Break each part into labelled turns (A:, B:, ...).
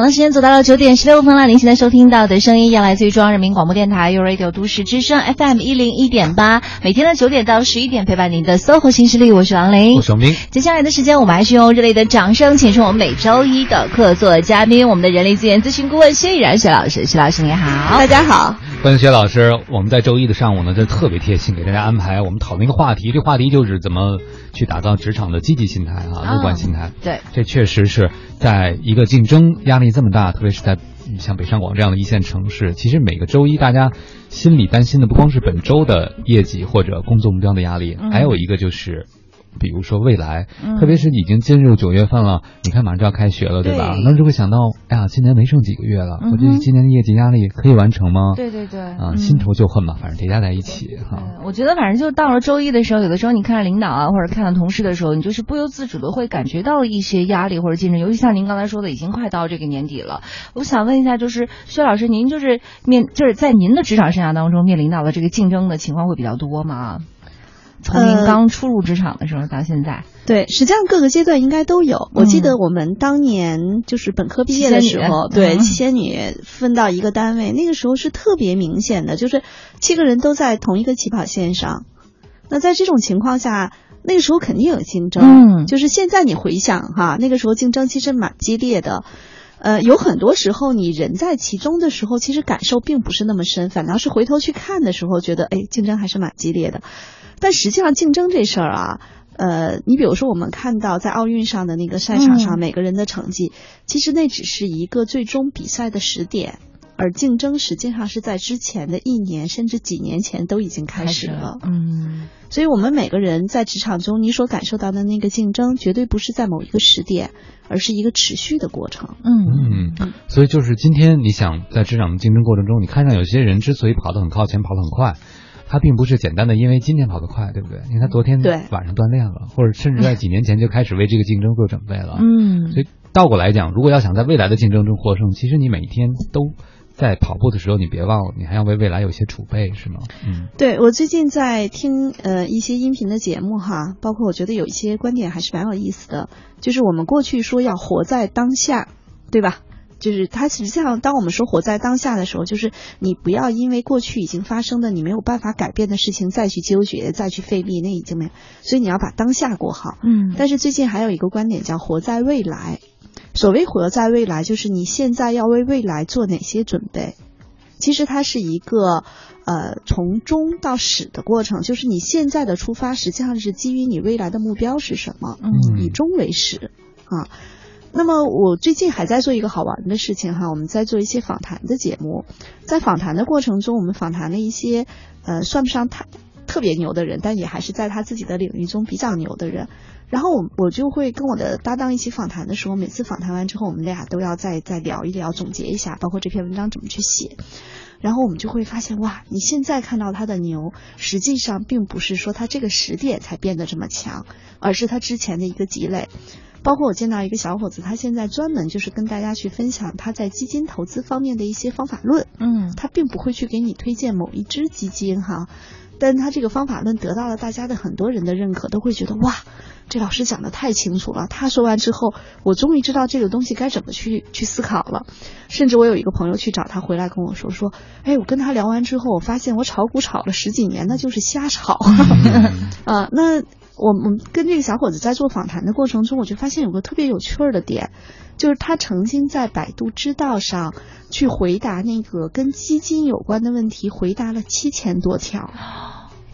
A: 好了，时间走到了九点十六分了。您现在收听到的声音要来自于中央人民广播电台 u Radio 都市之声 FM 一零一点八，每天的九点到十一点陪伴您的 SOHO 新势力，我是王琳，
B: 我是王斌。
A: 接下来的时间，我们还是用热烈的掌声，请出我们每周一的客座嘉宾，我们的人力资源咨询顾问薛毅然薛老师。薛老师你好，
C: 大家好，
B: 欢迎薛老师。我们在周一的上午呢，就特别贴心给大家安排我们讨论一个话题，这话题就是怎么去打造职场的积极心态啊，乐观心态。
A: 对，
B: 这确实是在一个竞争压力这么大，特别是在像北上广这样的一线城市，其实每个周一大家心里担心的不光是本周的业绩或者工作目标的压力，还有一个就是。比如说未来，特别是已经进入九月份了，你看马上就要开学了，对吧？那就会想到，哎呀，今年没剩几个月了，我这今年的业绩压力可以完成吗？
A: 对对对，
B: 啊，新仇旧恨嘛，反正叠加在一起哈。
A: 我觉得反正就到了周一的时候，有的时候你看到领导啊，或者看到同事的时候，你就是不由自主的会感觉到一些压力或者竞争，尤其像您刚才说的，已经快到这个年底了。我想问一下，就是薛老师，您就是面就是在您的职场生涯当中面临到的这个竞争的情况会比较多吗？从您刚初入职场的时候到现在，
C: 呃、对，实际上各个阶段应该都有。我记得我们当年就是本科毕业的时候，对，七仙女分到一个单位，那个时候是特别明显的，就是七个人都在同一个起跑线上。那在这种情况下，那个时候肯定有竞争。
A: 嗯，
C: 就是现在你回想哈，那个时候竞争其实蛮激烈的。呃，有很多时候你人在其中的时候，其实感受并不是那么深，反倒是回头去看的时候，觉得哎，竞争还是蛮激烈的。但实际上，竞争这事儿啊，呃，你比如说我们看到在奥运上的那个赛场上每个人的成绩，嗯、其实那只是一个最终比赛的时点，而竞争实际上是在之前的一年甚至几年前都已经开始了。
A: 嗯，
C: 所以我们每个人在职场中，你所感受到的那个竞争，绝对不是在某一个时点，而是一个持续的过程。
A: 嗯
B: 嗯，所以就是今天你想在职场的竞争过程中，你看上有些人之所以跑得很靠前，跑得很快。他并不是简单的因为今天跑得快，对不对？因为他昨天晚上锻炼了，或者甚至在几年前就开始为这个竞争做准备了。
A: 嗯，
B: 所以倒过来讲，如果要想在未来的竞争中获胜，其实你每一天都在跑步的时候，你别忘了，你还要为未来有些储备，是吗？嗯，
C: 对我最近在听呃一些音频的节目哈，包括我觉得有一些观点还是蛮有意思的，就是我们过去说要活在当下，对吧？就是它实际上，当我们说活在当下的时候，就是你不要因为过去已经发生的你没有办法改变的事情再去纠结、再去费力，那已经没有。所以你要把当下过好。
A: 嗯。
C: 但是最近还有一个观点叫活在未来。所谓活在未来，就是你现在要为未来做哪些准备。其实它是一个呃从中到始的过程，就是你现在的出发实际上是基于你未来的目标是什么，
A: 嗯，
C: 以终为始啊。那么我最近还在做一个好玩的事情哈，我们在做一些访谈的节目，在访谈的过程中，我们访谈了一些呃算不上太特别牛的人，但也还是在他自己的领域中比较牛的人。然后我我就会跟我的搭档一起访谈的时候，每次访谈完之后，我们俩都要再再聊一聊，总结一下，包括这篇文章怎么去写。然后我们就会发现，哇，你现在看到他的牛，实际上并不是说他这个时点才变得这么强，而是他之前的一个积累。包括我见到一个小伙子，他现在专门就是跟大家去分享他在基金投资方面的一些方法论。
A: 嗯，
C: 他并不会去给你推荐某一只基金哈，但他这个方法论得到了大家的很多人的认可，都会觉得哇，这老师讲的太清楚了。他说完之后，我终于知道这个东西该怎么去去思考了。甚至我有一个朋友去找他回来跟我说说，哎，我跟他聊完之后，我发现我炒股炒了十几年，那就是瞎炒。啊，那。我们跟这个小伙子在做访谈的过程中，我就发现有个特别有趣儿的点，就是他曾经在百度知道上去回答那个跟基金有关的问题，回答了七千多条。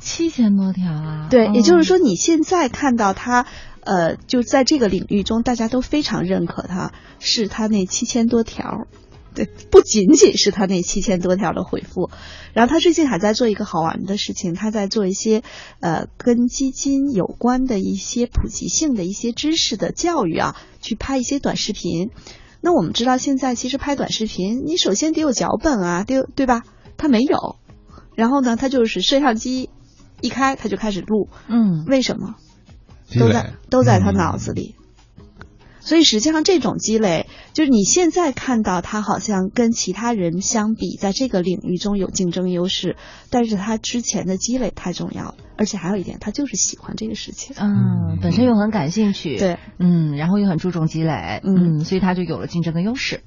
A: 七千多条啊！
C: 对，也就是说，你现在看到他，呃，就在这个领域中，大家都非常认可他，是他那七千多条。对，不仅仅是他那七千多条的回复，然后他最近还在做一个好玩的事情，他在做一些呃跟基金有关的一些普及性的一些知识的教育啊，去拍一些短视频。那我们知道现在其实拍短视频，你首先得有脚本啊，得对吧？他没有，然后呢，他就是摄像机一开他就开始录，
A: 嗯，
C: 为什么？都在都在他脑子里。所以实际上，这种积累就是你现在看到他好像跟其他人相比，在这个领域中有竞争优势，但是他之前的积累太重要了，而且还有一点，他就是喜欢这个事情，
A: 嗯，本身又很感兴趣，
C: 对，
A: 嗯，然后又很注重积累，嗯，所以他就有了竞争的优势。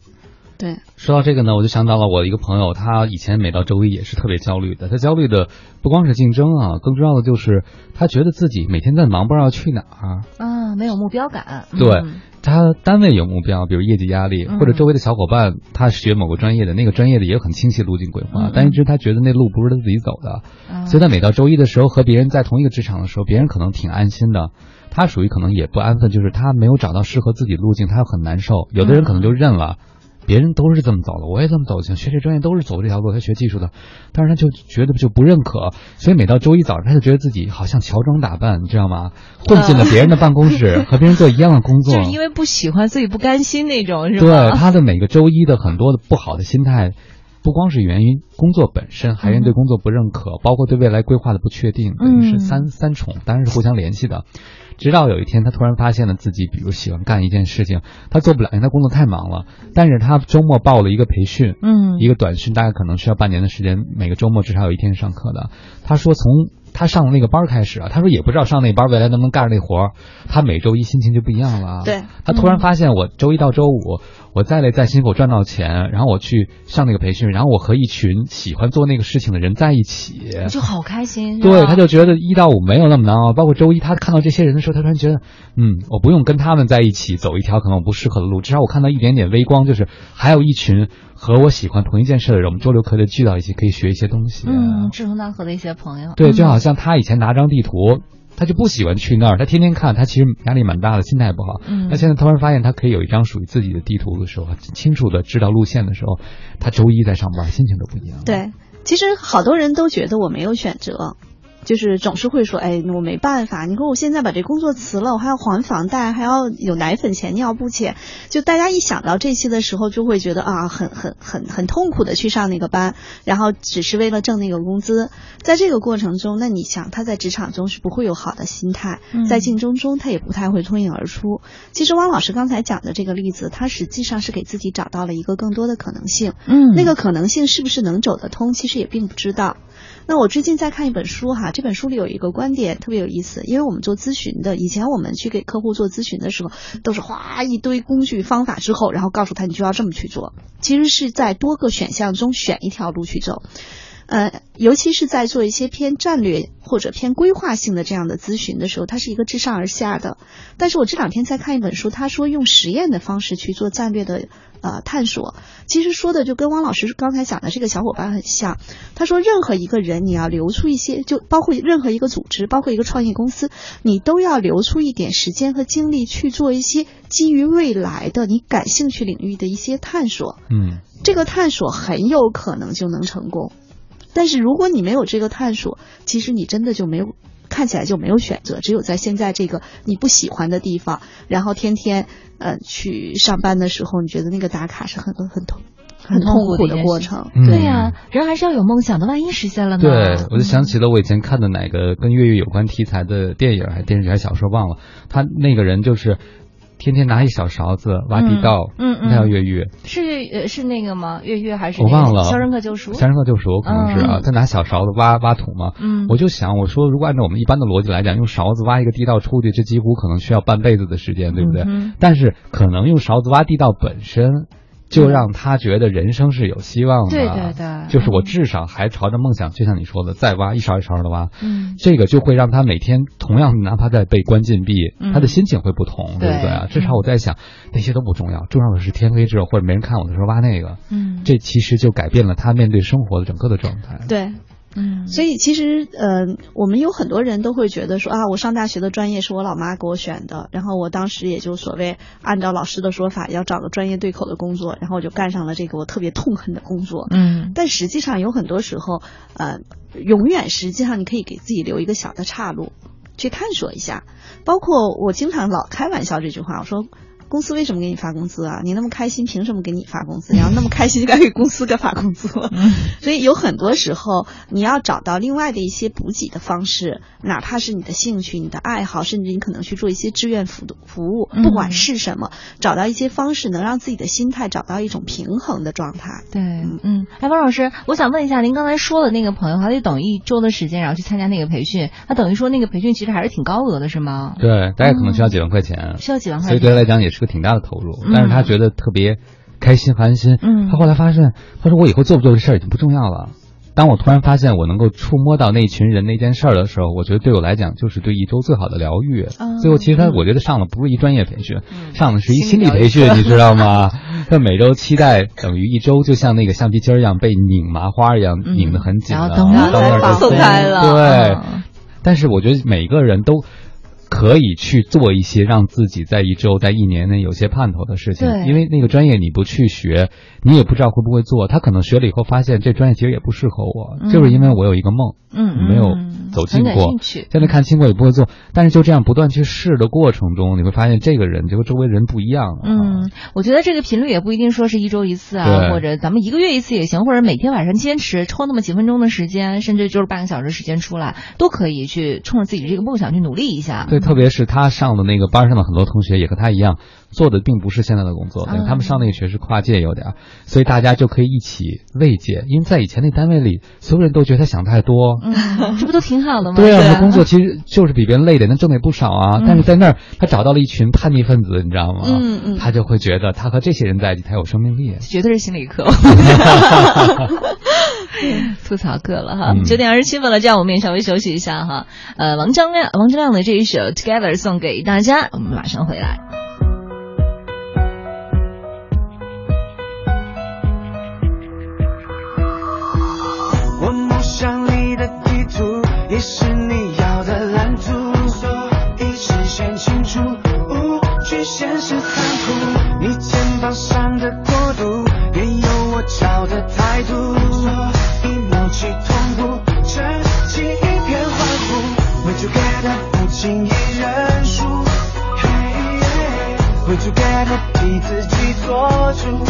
C: 对，
B: 说到这个呢，我就想到了我一个朋友，他以前每到周一也是特别焦虑的。他焦虑的不光是竞争啊，更重要的就是他觉得自己每天在忙，不知道去哪儿
A: 啊，没有目标感。
B: 对。他单位有目标，比如业绩压力，或者周围的小伙伴，他学某个专业的，那个专业的也有很清晰路径规划，但一直他觉得那路不是他自己走的，所以他每到周一的时候和别人在同一个职场的时候，别人可能挺安心的，他属于可能也不安分，就是他没有找到适合自己路径，他很难受。有的人可能就认了。别人都是这么走的，我也这么走想。学这专业都是走这条路，他学技术的，但是他就觉得就不认可，所以每到周一早上，他就觉得自己好像乔装打扮，你知道吗？混进了别人的办公室，和别人做一样的工作，
A: 就是因为不喜欢，所以不甘心那种，是
B: 吧？对他的每个周一的很多的不好的心态，不光是原因工作本身，还源于对工作不认可，包括对未来规划的不确定，等于是三三重，当然是互相联系的。直到有一天，他突然发现了自己，比如喜欢干一件事情，他做不了，因为他工作太忙了。但是他周末报了一个培训，
A: 嗯，
B: 一个短训，大概可能需要半年的时间，每个周末至少有一天上课的。他说从。他上了那个班开始啊，他说也不知道上那班未来能不能干上那活儿。他每周一心情就不一样了。
C: 对，
B: 他突然发现我周一到周五我再累再辛苦赚到钱，然后我去上那个培训，然后我和一群喜欢做那个事情的人在一起，
A: 就好开心。
B: 对，他就觉得一到五没有那么难熬。包括周一他看到这些人的时候，他突然觉得，嗯，我不用跟他们在一起走一条可能我不适合的路，至少我看到一点点微光，就是还有一群。和我喜欢同一件事的人，我们周六可以聚到一起，可以学一些东西。
A: 嗯，志同道合的一些朋友。
B: 对，就好像他以前拿张地图，他就不喜欢去那儿，他天天看，他其实压力蛮大的，心态不好。
A: 嗯。
B: 那现在突然发现，他可以有一张属于自己的地图的时候，清楚的知道路线的时候，他周一在上班，心情都不一样。
C: 对，其实好多人都觉得我没有选择。就是总是会说，哎，我没办法。你说我现在把这工作辞了，我还要还房贷，还要有奶粉钱、尿布钱。就大家一想到这些的时候，就会觉得啊，很很很很痛苦的去上那个班，然后只是为了挣那个工资。在这个过程中，那你想他在职场中是不会有好的心态，在竞争中他也不太会脱颖而出。其实汪老师刚才讲的这个例子，他实际上是给自己找到了一个更多的可能性。
A: 嗯，
C: 那个可能性是不是能走得通，其实也并不知道。那我最近在看一本书哈，这本书里有一个观点特别有意思，因为我们做咨询的，以前我们去给客户做咨询的时候，都是哗一堆工具方法之后，然后告诉他你就要这么去做，其实是在多个选项中选一条路去走。呃，尤其是在做一些偏战略或者偏规划性的这样的咨询的时候，它是一个自上而下的。但是我这两天在看一本书，他说用实验的方式去做战略的呃探索，其实说的就跟汪老师刚才讲的这个小伙伴很像。他说，任何一个人你要留出一些，就包括任何一个组织，包括一个创业公司，你都要留出一点时间和精力去做一些基于未来的你感兴趣领域的一些探索。
B: 嗯，
C: 这个探索很有可能就能成功。但是如果你没有这个探索，其实你真的就没有看起来就没有选择，只有在现在这个你不喜欢的地方，然后天天呃去上班的时候，你觉得那个打卡是很很痛很痛苦的过程。
A: 对呀，人还是要有梦想的，万一实现了呢？
B: 对，我就想起了我以前看的哪个跟越狱有关题材的电影、还电视剧、还小说忘了，他那个人就是。天天拿一小勺子挖地道，
A: 嗯嗯，
B: 那叫越狱，
A: 是呃是那个吗？越狱还是
B: 我忘了？
A: 肖申克救赎，
B: 肖申克救赎可能是啊，他拿小勺子挖挖土嘛，
A: 嗯，
B: 我就想，我说如果按照我们一般的逻辑来讲，用勺子挖一个地道出去，这几乎可能需要半辈子的时间，对不对？但是可能用勺子挖地道本身。就让他觉得人生是有希望的，
A: 对对对，
B: 就是我至少还朝着梦想，就像你说的，再挖一勺一勺的挖，
A: 嗯，
B: 这个就会让他每天同样，哪怕在被关禁闭，他的心情会不同，对。不对啊？至少我在想，那些都不重要，重要的是天黑之后或者没人看我的时候挖那个，
A: 嗯，
B: 这其实就改变了他面对生活的整个的状态，
C: 对。
A: 嗯，
C: 所以其实呃，我们有很多人都会觉得说啊，我上大学的专业是我老妈给我选的，然后我当时也就所谓按照老师的说法，要找个专业对口的工作，然后我就干上了这个我特别痛恨的工作。
A: 嗯，
C: 但实际上有很多时候，呃，永远实际上你可以给自己留一个小的岔路，去探索一下。包括我经常老开玩笑这句话，我说。公司为什么给你发工资啊？你那么开心，凭什么给你发工资？然后那么开心，就该给公司该发工资。所以有很多时候，你要找到另外的一些补给的方式，哪怕是你的兴趣、你的爱好，甚至你可能去做一些志愿服服务，不管是什么，找到一些方式，能让自己的心态找到一种平衡的状态。
A: 对，嗯，哎，王老师，我想问一下，您刚才说的那个朋友，他得等一周的时间，然后去参加那个培训，他等于说那个培训其实还是挺高额的，是吗？
B: 对，大概可能需要几万块钱，
A: 需要几万块钱，
B: 所以对他来讲也是。个挺大的投入，但是他觉得特别开心和安心。
A: 嗯
B: 他后来发现，他说我以后做不做这事儿已经不重要了。当我突然发现我能够触摸到那群人那件事儿的时候，我觉得对我来讲就是对一周最好的疗愈。
A: 嗯
B: 最后其实他我觉得上的不是一专业培训，
A: 嗯
B: 上的是一
A: 心
B: 心理培训，你知道吗？他每周期待等于一周就像那个橡皮筋儿一样被拧麻花一样
A: 嗯
B: 拧得很紧了，
A: 然后
B: 到那儿就松
A: 开了
B: 对，
A: 嗯
B: 但是我觉得每个人都可以去做一些让自己在一周、在一年内有些盼头的事情，
A: 对。
B: 因为那个专业你不去学，你也不知道会不会做。他可能学了以后发现这专业其实也不适合我，
A: 嗯。
B: 就是因为我有一个梦，
A: 嗯
B: 没有
A: 嗯
B: 走进过在看清过也不会做，但是就这样不断去试的过程中，你会发现这个人就和周围人不一样
A: 嗯，我觉得这个频率也不一定说是一周一次啊，或者咱们一个月一次也行，或者每天晚上坚持抽那么几分钟的时间，甚至就是半个小时时间出来，都可以去冲着自己这个梦想去努力一下。
B: 对，特别是他上的那个班上的很多同学也和他一样，做的并不是现在的工作，
A: 嗯
B: 他们上那个学是跨界有点，所以大家就可以一起慰藉。因为在以前那单位里，所有人都觉得他想太多。
A: 嗯，这不都挺好的吗？
B: 对啊，
A: 啊
B: 他工作其实就是比别人累点，但挣的也不少啊。
A: 嗯
B: 但是在那儿，他找到了一群叛逆分子，你知道吗？
C: 嗯嗯
B: 他就会觉得他和这些人在一起，他有生命力。
A: 绝对是心理课。吐槽课了哈，
B: 嗯
A: 九点二十七分了，这样我们也稍微休息一下哈。呃，王铮亮，王铮亮的这一首《Together》送给大家，我们马上回来。
D: 图，也是你要的蓝图，所以视线清楚，无惧现实残酷。你肩膀上的国度，也有我找的态度，所以默契同步，撑起一片欢呼。We together 不轻易认输，嘿嘿，We together 替自己做主，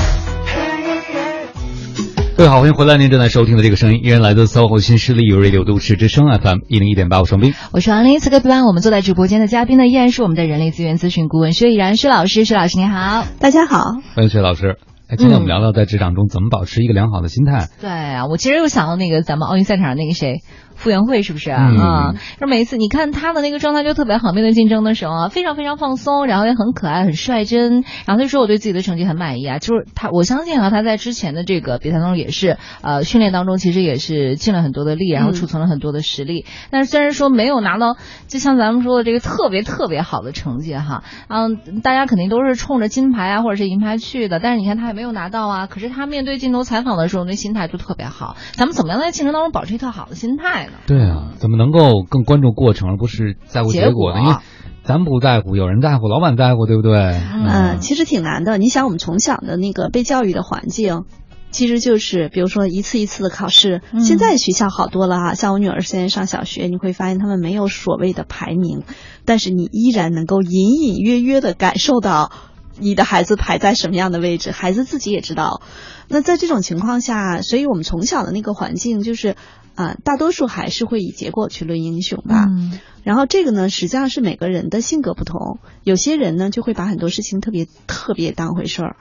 B: 各位好，欢迎回来！您正在收听的这个声音，依然来自 SOHO 新势力 Radio 都市之声 FM 一零一点八，我双斌。
A: 我是王林，此刻陪伴我们坐在直播间的嘉宾呢，依然是我们的人力资源咨询顾问薛怡然薛老师，薛老师你好。
C: 大家好。
B: 欢迎薛老师。哎，今天我们
A: 嗯
B: 聊聊在职场中怎么保持一个良好的心态。
A: 对啊，我其实又想到那个咱们奥运赛场上那个谁。傅园慧是不是啊？
B: 嗯
A: 啊，就每一次你看她的那个状态就特别好，面对竞争的时候啊，非常非常放松，然后也很可爱、很率真。然后他就说我对自己的成绩很满意啊，就是他，我相信啊，他在之前的这个比赛当中也是呃训练当中其实也是尽了很多的力，然后储存了很多的实力。但是虽然说没有拿到，就像咱们说的这个特别特别好的成绩哈，嗯，大家肯定都是冲着金牌啊或者是银牌去的，但是你看他也没有拿到啊。可是他面对镜头采访的时候，那心态就特别好。咱们怎么样在竞争当中保持一特好的心态呢？
B: 对啊，怎么能够更关注过程，而不是在乎结果呢？
A: 果
B: 因为咱不在乎，有人在乎，老板在乎，对不对？
C: 嗯，其实挺难的。你想，我们从小的那个被教育的环境，其实就是比如说一次一次的考试。
A: 嗯
C: 现在学校好多了哈，像我女儿现在上小学，你会发现他们没有所谓的排名，但是你依然能够隐隐约约的感受到你的孩子排在什么样的位置，孩子自己也知道。那在这种情况下，所以我们从小的那个环境就是，啊、大多数还是会以结果去论英雄吧。
A: 嗯
C: 然后这个呢，实际上是每个人的性格不同，有些人呢就会把很多事情特别特别当回事儿。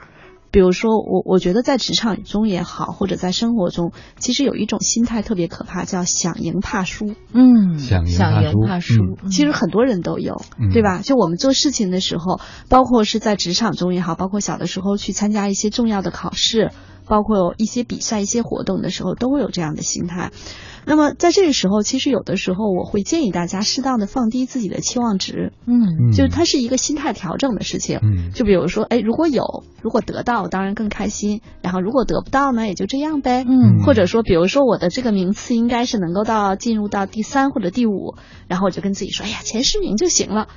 C: 比如说，我我觉得在职场中也好，或者在生活中，其实有一种心态特别可怕，叫想赢怕输。
A: 嗯，
B: 想赢怕输
A: 怕输，嗯
C: 其实很多人都有，
B: 嗯
C: 对吧？就我们做事情的时候，包括是在职场中也好，包括小的时候去参加一些重要的考试，包括一些比赛、一些活动的时候，都会有这样的心态。那么在这个时候，其实有的时候我会建议大家适当的放低自己的期望值，
A: 嗯
B: 嗯
C: 就是它是一个心态调整的事情。
B: 嗯
C: 就比如说，哎，如果有，如果得到，当然更开心；然后如果得不到呢，也就这样呗。
A: 嗯
C: 或者说，比如说我的这个名次应该是能够到进入到第三或者第五，然后我就跟自己说，哎呀，前十名就行了。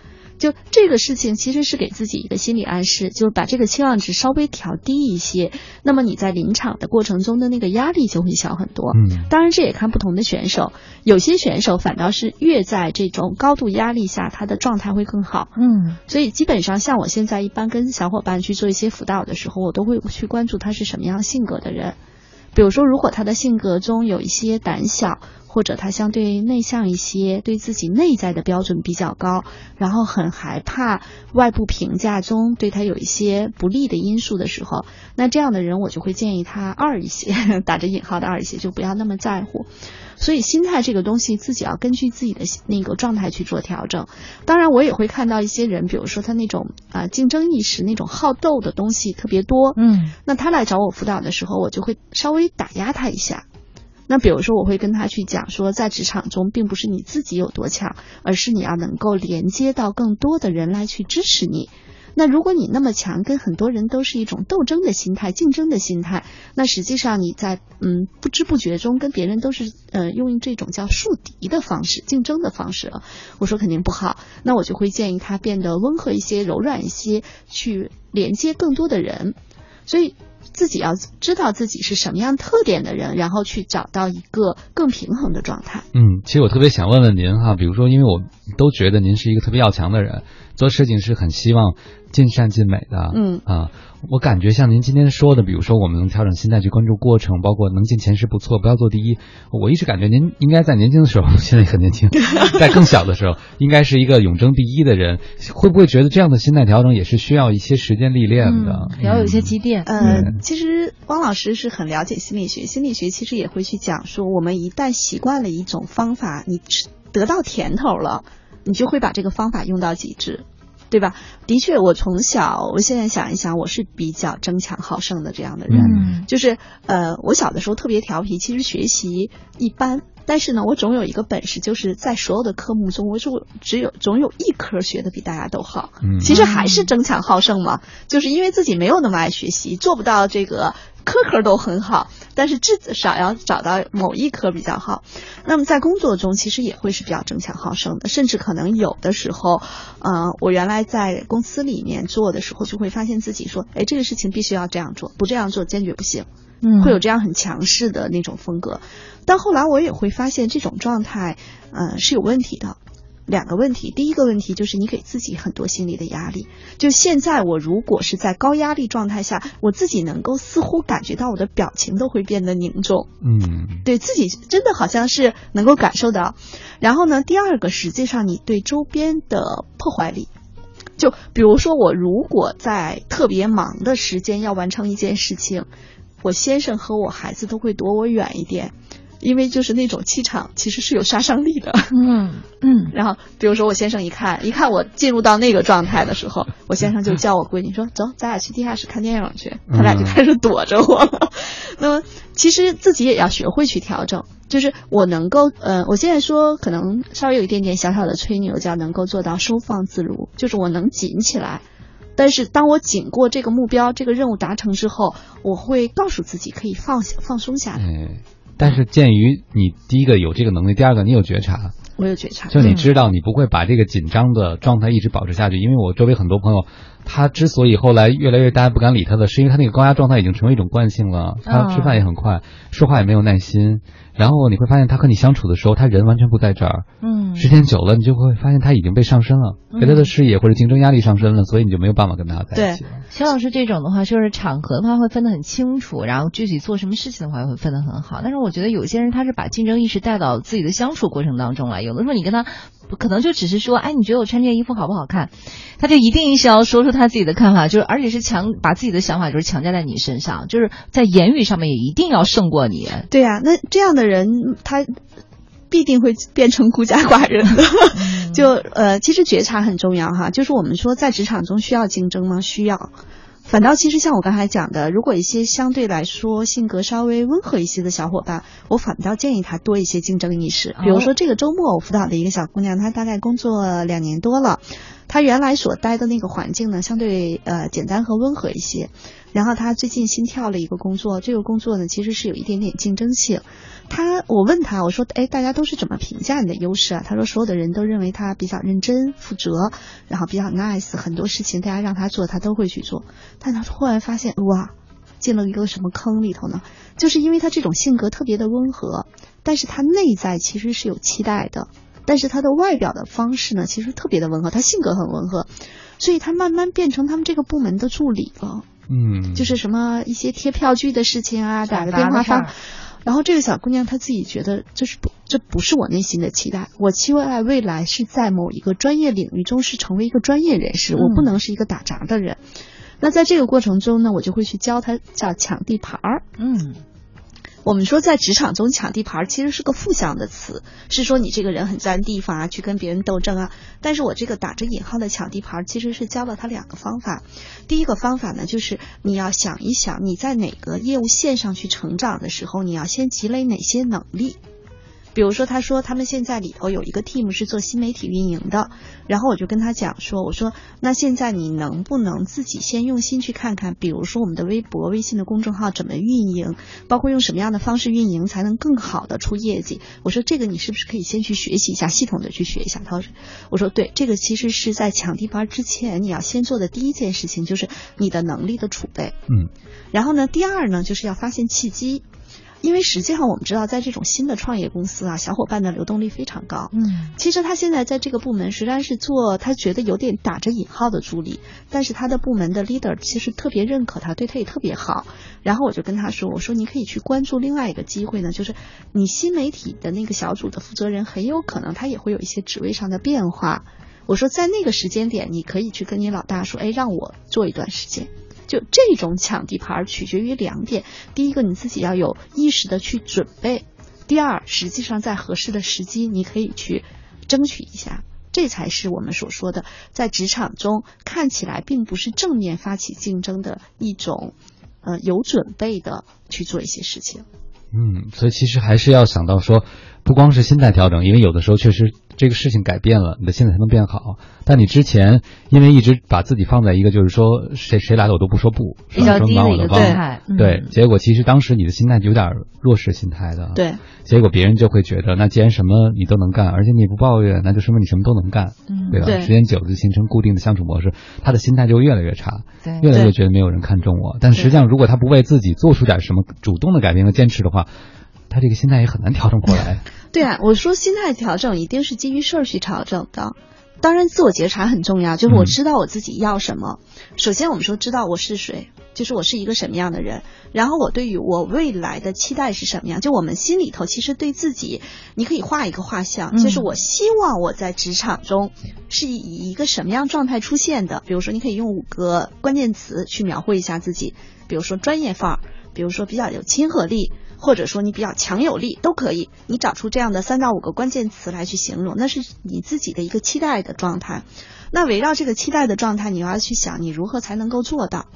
C: 就这个事情其实是给自己一个心理暗示，就是把这个期望值稍微调低一些，那么你在临场的过程中的那个压力就会小很多。
B: 嗯
C: 当然，这也看不同的选手，有些选手反倒是越在这种高度压力下，他的状态会更好。
A: 嗯
C: 所以基本上，像我现在一般跟小伙伴去做一些辅导的时候，我都会去关注他是什么样性格的人。比如说，如果他的性格中有一些胆小。或者他相对内向一些，对自己内在的标准比较高，然后很害怕外部评价中对他有一些不利的因素的时候，那这样的人我就会建议他二一些，打着引号的二一些，就不要那么在乎。所以心态这个东西自己要根据自己的那个状态去做调整。当然，我也会看到一些人，比如说他那种啊竞争意识、那种好斗的东西特别多，
A: 嗯，
C: 那他来找我辅导的时候，我就会稍微打压他一下。那比如说，我会跟他去讲说，在职场中，并不是你自己有多强，而是你要能够连接到更多的人来去支持你。那如果你那么强，跟很多人都是一种斗争的心态、竞争的心态，那实际上你在嗯不知不觉中跟别人都是呃用这种叫树敌的方式、竞争的方式。我说肯定不好，那我就会建议他变得温和一些、柔软一些，去连接更多的人。所以。自己要知道自己是什么样特点的人，然后去找到一个更平衡的状态。
B: 嗯，其实我特别想问问您哈，比如说，因为我都觉得您是一个特别要强的人，做事情是很希望。尽善尽美的，
C: 嗯
B: 啊，我感觉像您今天说的，比如说我们能调整心态去关注过程，包括能进前十不错，不要做第一。我一直感觉您应该在年轻的时候，现在很年轻，在更小的时候，应该是一个永争第一的人。会不会觉得这样的心态调整也是需要一些时间历练的？
A: 也要有一些积淀。
C: 嗯，其实汪老师是很了解心理学，心理学其实也会去讲说，我们一旦习惯了一种方法，你吃得到甜头了，你就会把这个方法用到极致。对吧？的确，我从小，我现在想一想，我是比较争强好胜的这样的人。
A: 嗯，
C: 就是呃，我小的时候特别调皮，其实学习一般，但是呢，我总有一个本事，就是在所有的科目中，我就只有总有一科学的比大家都好。
B: 嗯，
C: 其实还是争强好胜嘛，就是因为自己没有那么爱学习，做不到这个。科科都很好，但是至少要找到某一科比较好。那么在工作中，其实也会是比较争强好胜的，甚至可能有的时候，呃，我原来在公司里面做的时候，就会发现自己说，哎，这个事情必须要这样做，不这样做坚决不行。
A: 嗯，
C: 会有这样很强势的那种风格。但后来我也会发现，这种状态，呃，是有问题的。两个问题，第一个问题就是你给自己很多心理的压力。就现在我如果是在高压力状态下，我自己能够似乎感觉到我的表情都会变得凝重。
B: 嗯，
C: 对自己真的好像是能够感受到。然后呢，第二个实际上你对周边的破坏力，就比如说我如果在特别忙的时间要完成一件事情，我先生和我孩子都会躲我远一点。因为就是那种气场，其实是有杀伤力的。
A: 嗯嗯。
C: 然后，比如说我先生一看，一看我进入到那个状态的时候，我先生就叫我闺女说：“走，咱俩去地下室看电影去。”他俩就开始躲着我了。那么，其实自己也要学会去调整，就是我能够，呃，我现在说可能稍微有一点点小小的吹牛，叫能够做到收放自如，就是我能紧起来，但是当我紧过这个目标、这个任务达成之后，我会告诉自己可以放下、放松下来。
B: 但是鉴于你第一个有这个能力，第二个你有觉察，
C: 我有觉察，
B: 就你知道你不会把这个紧张的状态一直保持下去。因为我周围很多朋友，他之所以后来越来越大家不敢理他的，是因为他那个高压状态已经成为一种惯性了。他吃饭也很快，说话也没有耐心。然后你会发现他和你相处的时候，他人完全不在这儿。
A: 嗯，
B: 时间久了，你就会发现他已经被上升了，给他的事业或者竞争压力上升了，所以你就没有办法跟他在一起了。
A: 肖老师这种的话，就是场合的话会分得很清楚，然后具体做什么事情的话会分得很好。但是我觉得有些人他是把竞争意识带到自己的相处过程当中来，有的时候你跟他可能就只是说，哎，你觉得我穿这件衣服好不好看？他就一定是要说出他自己的看法，就是而且是强把自己的想法就是强加在你身上，就是在言语上面也一定要胜过你。
C: 对呀，那这样的。人他必定会变成孤家寡人的，就呃，其实觉察很重要哈。就是我们说在职场中需要竞争吗？需要。反倒其实像我刚才讲的，如果一些相对来说性格稍微温和一些的小伙伴，我反倒建议他多一些竞争意识。比如说这个周末我辅导的一个小姑娘，她大概工作两年多了，她原来所待的那个环境呢，相对呃简单和温和一些。然后他最近新跳了一个工作，这个工作呢其实是有一点点竞争性。他，我问他，我说，哎，大家都是怎么评价你的优势啊？他说，所有的人都认为他比较认真、负责，然后比较 nice，很多事情大家让他做，他都会去做。但他突然发现，哇，进了一个什么坑里头呢？就是因为他这种性格特别的温和，但是他内在其实是有期待的，但是他的外表的方式呢，其实特别的温和，他性格很温和，所以他慢慢变成他们这个部门的助理了。
B: 嗯，
C: 就是什么一些贴票据的事情啊，打个电话。然后这个小姑娘她自己觉得这是不这不是我内心的期待，我期待未来是在某一个专业领域中是成为一个专业人士，我不
A: 嗯
C: 能是一个打杂的人。那在这个过程中呢，我就会去教她叫抢地盘儿。
A: 嗯
C: 我们说在职场中抢地盘儿其实是个负向的词，是说你这个人很占地方啊，去跟别人斗争啊。但是我这个打着引号的抢地盘儿，其实是教了他两个方法。第一个方法呢，就是你要想一想你在哪个业务线上去成长的时候，你要先积累哪些能力。比如说，他说他们现在里头有一个 team 是做新媒体运营的，然后我就跟他讲说，我说那现在你能不能自己先用心去看看，比如说我们的微博、微信的公众号怎么运营，包括用什么样的方式运营才能更好的出业绩。我说这个你是不是可以先去学习一下，系统的去学一下？他说，我说对，这个其实是在抢地盘之前你要先做的第一件事情，就是你的能力的储备。
B: 嗯
C: 然后呢，第二呢，就是要发现契机。因为实际上我们知道，在这种新的创业公司啊，小伙伴的流动率非常高。
A: 嗯
C: 其实他现在在这个部门实际上是做，他觉得有点打着引号的助理，但是他的部门的 leader 其实特别认可他，对他也特别好。然后我就跟他说，我说你可以去关注另外一个机会呢，就是你新媒体的那个小组的负责人很有可能他也会有一些职位上的变化。我说在那个时间点，你可以去跟你老大说，哎，让我做一段时间。就这种抢地盘取决于两点，第一个你自己要有意识的去准备，第二，实际上在合适的时机你可以去争取一下。这才是我们所说的在职场中看起来并不是正面发起竞争的一种，呃，有准备的去做一些事情。
B: 嗯，所以其实还是要想到说，不光是心态调整，因为有的时候确实这个事情改变了，你的心态才能变好。但你之前因为一直把自己放在一个就是说谁谁来了我都不说不，
A: 比较
B: 说
A: 低的一个
B: 帮我的帮
A: 状态。嗯
B: 对，结果其实当时你的心态有点弱势心态的，，
C: 对，
B: 结果别人就会觉得，那既然什么你都能干，而且你不抱怨，那就说明你什么都能干，
A: 嗯
B: 对吧？
C: 对
B: 时间久了就形成固定的相处模式，他的心态就越来越差，
A: 对
B: 越来越觉得没有人看重我。但实际上，如果他不为自己做出点什么主动的改变和坚持的话，他这个心态也很难调整过来。
C: 对啊，我说心态调整一定是基于事儿去调整的。当然，自我觉察很重要，就是我
B: 嗯
C: 知道我自己要什么。首先，我们说知道我是谁，就是我是一个什么样的人。然后，我对于我未来的期待是什么样？就我们心里头其实对自己，你可以画一个画像，
A: 嗯
C: 就是我希望我在职场中是以一个什么样状态出现的。比如说，你可以用五个关键词去描绘一下自己，比如说专业范儿，比如说比较有亲和力，或者说你比较强有力都可以。你找出这样的三到五个关键词来去形容，那是你自己的一个期待的状态。那围绕这个期待的状态，你要去想你如何才能够做到。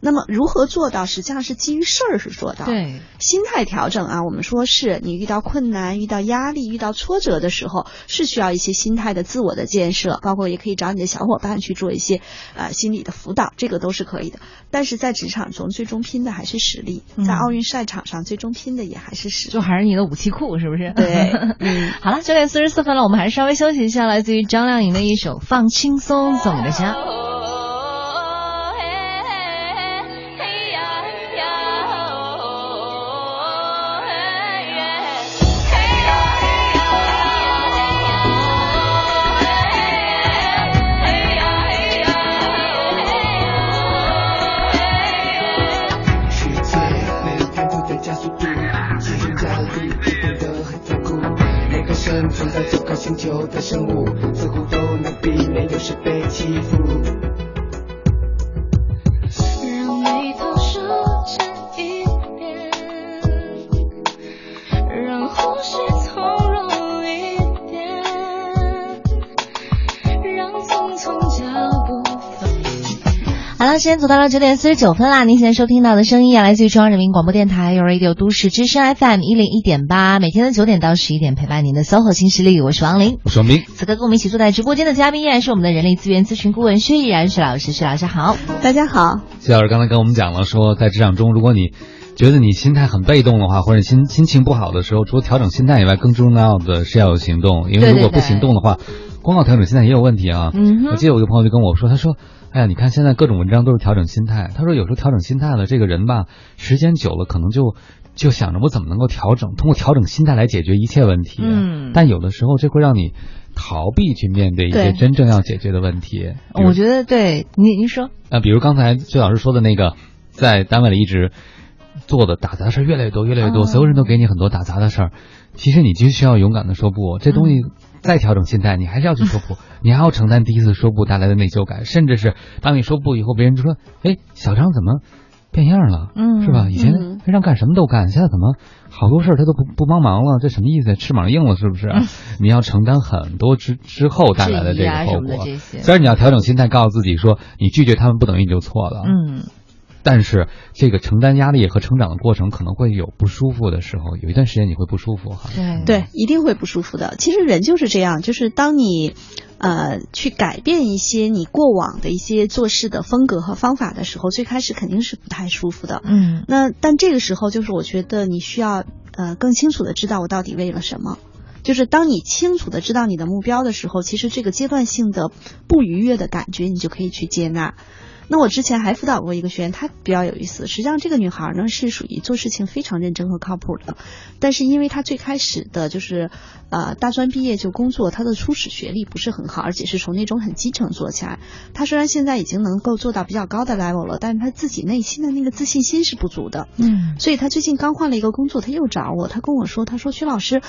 C: 那么如何做到，实际上是基于事儿是做到。
A: 对，
C: 心态调整啊，我们说是你遇到困难、遇到压力、遇到挫折的时候，是需要一些心态的自我的建设，包括也可以找你的小伙伴去做一些呃心理的辅导，这个都是可以的。但是在职场中，最终拼的还是实力，
A: 嗯
C: 在奥运赛场上，最终拼的也还是实力。
A: 就还是你的武器库，是不是？
C: 对嗯
A: 好了，九点四十四分了，我们还是稍微休息一下，来自于张靓颖的一首《放轻松》，送给大家。
D: 生存在这颗星球的生物，似乎都能避免有时被欺负。
A: 了，时间走到了九点四十九分啦。您现在收听到的声音啊，来自于中央人民广播电台 u Radio 都市之声 FM 一零一点八，每天的九点到十一点陪伴您的 SOHO 新势力，我是王琳。
B: 我是王斌，
A: 此刻跟我们一起坐在直播间的嘉宾依然是我们的人力资源咨询顾问薛毅然薛老师，薛老师好。
C: 大家好，
B: 薛老师刚才跟我们讲了，说在职场中，如果你觉得你心态很被动的话，或者心心情不好的时候，除了调整心态以外，更重要的是要有行动。因为如果不行动的话，光靠调整心态也有问题啊。
A: 嗯哼
B: 我记得有一个朋友就跟我说，他说：“哎呀，你看现在各种文章都是调整心态。他说有时候调整心态了，这个人吧，时间久了可能就就想着我怎么能够调整，通过调整心态来解决一切问题。
A: 嗯
B: 但有的时候这会让你逃避去面对一些真正要解决的问题。
A: 我觉得对您您说，
B: 啊，比如刚才崔老师说的那个，在单位里一直做的打杂的事儿越来越多，越来越多，
A: 哦
B: 所有人都给你很多打杂的事儿，其实你就需要勇敢的说不。这东西
A: 嗯
B: 再调整心态，你还是要去说不，你还要承担第一次说不带来的内疚感，甚至是当你说不以后，别人就说：“哎，小张怎么变样了？”
A: 嗯
B: 是吧？以前
C: 嗯
B: 非常干什么都干，现在怎么好多事儿他都不不帮忙了？这什么意思？翅膀硬了是不是？你要承担很多之之后带来的这个后果。虽然你要调整心态，告诉自己说你拒绝他们不等于你就错了，
A: 嗯
B: 但是这个承担压力和成长的过程可能会有不舒服的时候，有一段时间你会不舒服哈。
A: 对
C: 对，一定会不舒服的。其实人就是这样，就是当你，呃，去改变一些你过往的一些做事的风格和方法的时候，最开始肯定是不太舒服的。
A: 嗯
C: 那但这个时候，就是我觉得你需要呃更清楚的知道我到底为了什么。就是当你清楚的知道你的目标的时候，其实这个阶段性的不愉悦的感觉，你就可以去接纳。那我之前还辅导过一个学员，她比较有意思。实际上，这个女孩呢是属于做事情非常认真和靠谱的，但是因为她最开始的就是呃大专毕业就工作，她的初始学历不是很好，而且是从那种很基层做起来。她虽然现在已经能够做到比较高的 level 了，但是她自己内心的那个自信心是不足的。
A: 嗯
C: 所以她最近刚换了一个工作，她又找我，她跟我说，她说薛老师，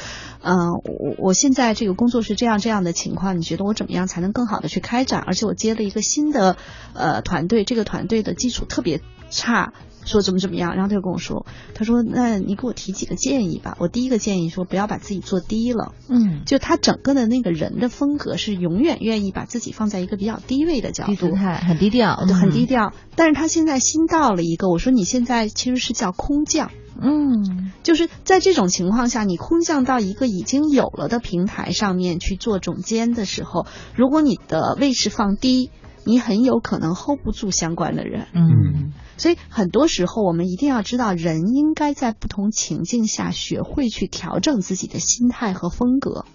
C: 嗯、我我现在这个工作是这样这样的情况，你觉得我怎么样才能更好的去开展？而且我接了一个新的呃团队，这个团队的基础特别差。说怎么怎么样，然后他就跟我说，他说那你给我提几个建议吧。我第一个建议说不要把自己做低了，
A: 嗯，
C: 就他整个的那个人的风格是永远愿意把自己放在一个比较低位的角度，
A: 低姿态很低调，
C: 对，很低
A: 调，
C: 调。但是他现在新到了一个，我说你现在其实是叫空降。
A: 嗯
C: 就是在这种情况下，你空降到一个已经有了的平台上面去做总监的时候，如果你的位置放低，你很有可能 hold 不住相关的人。
A: 嗯
C: 所以很多时候，我们一定要知道，人应该在不同情境下学会去调整自己的心态和风格，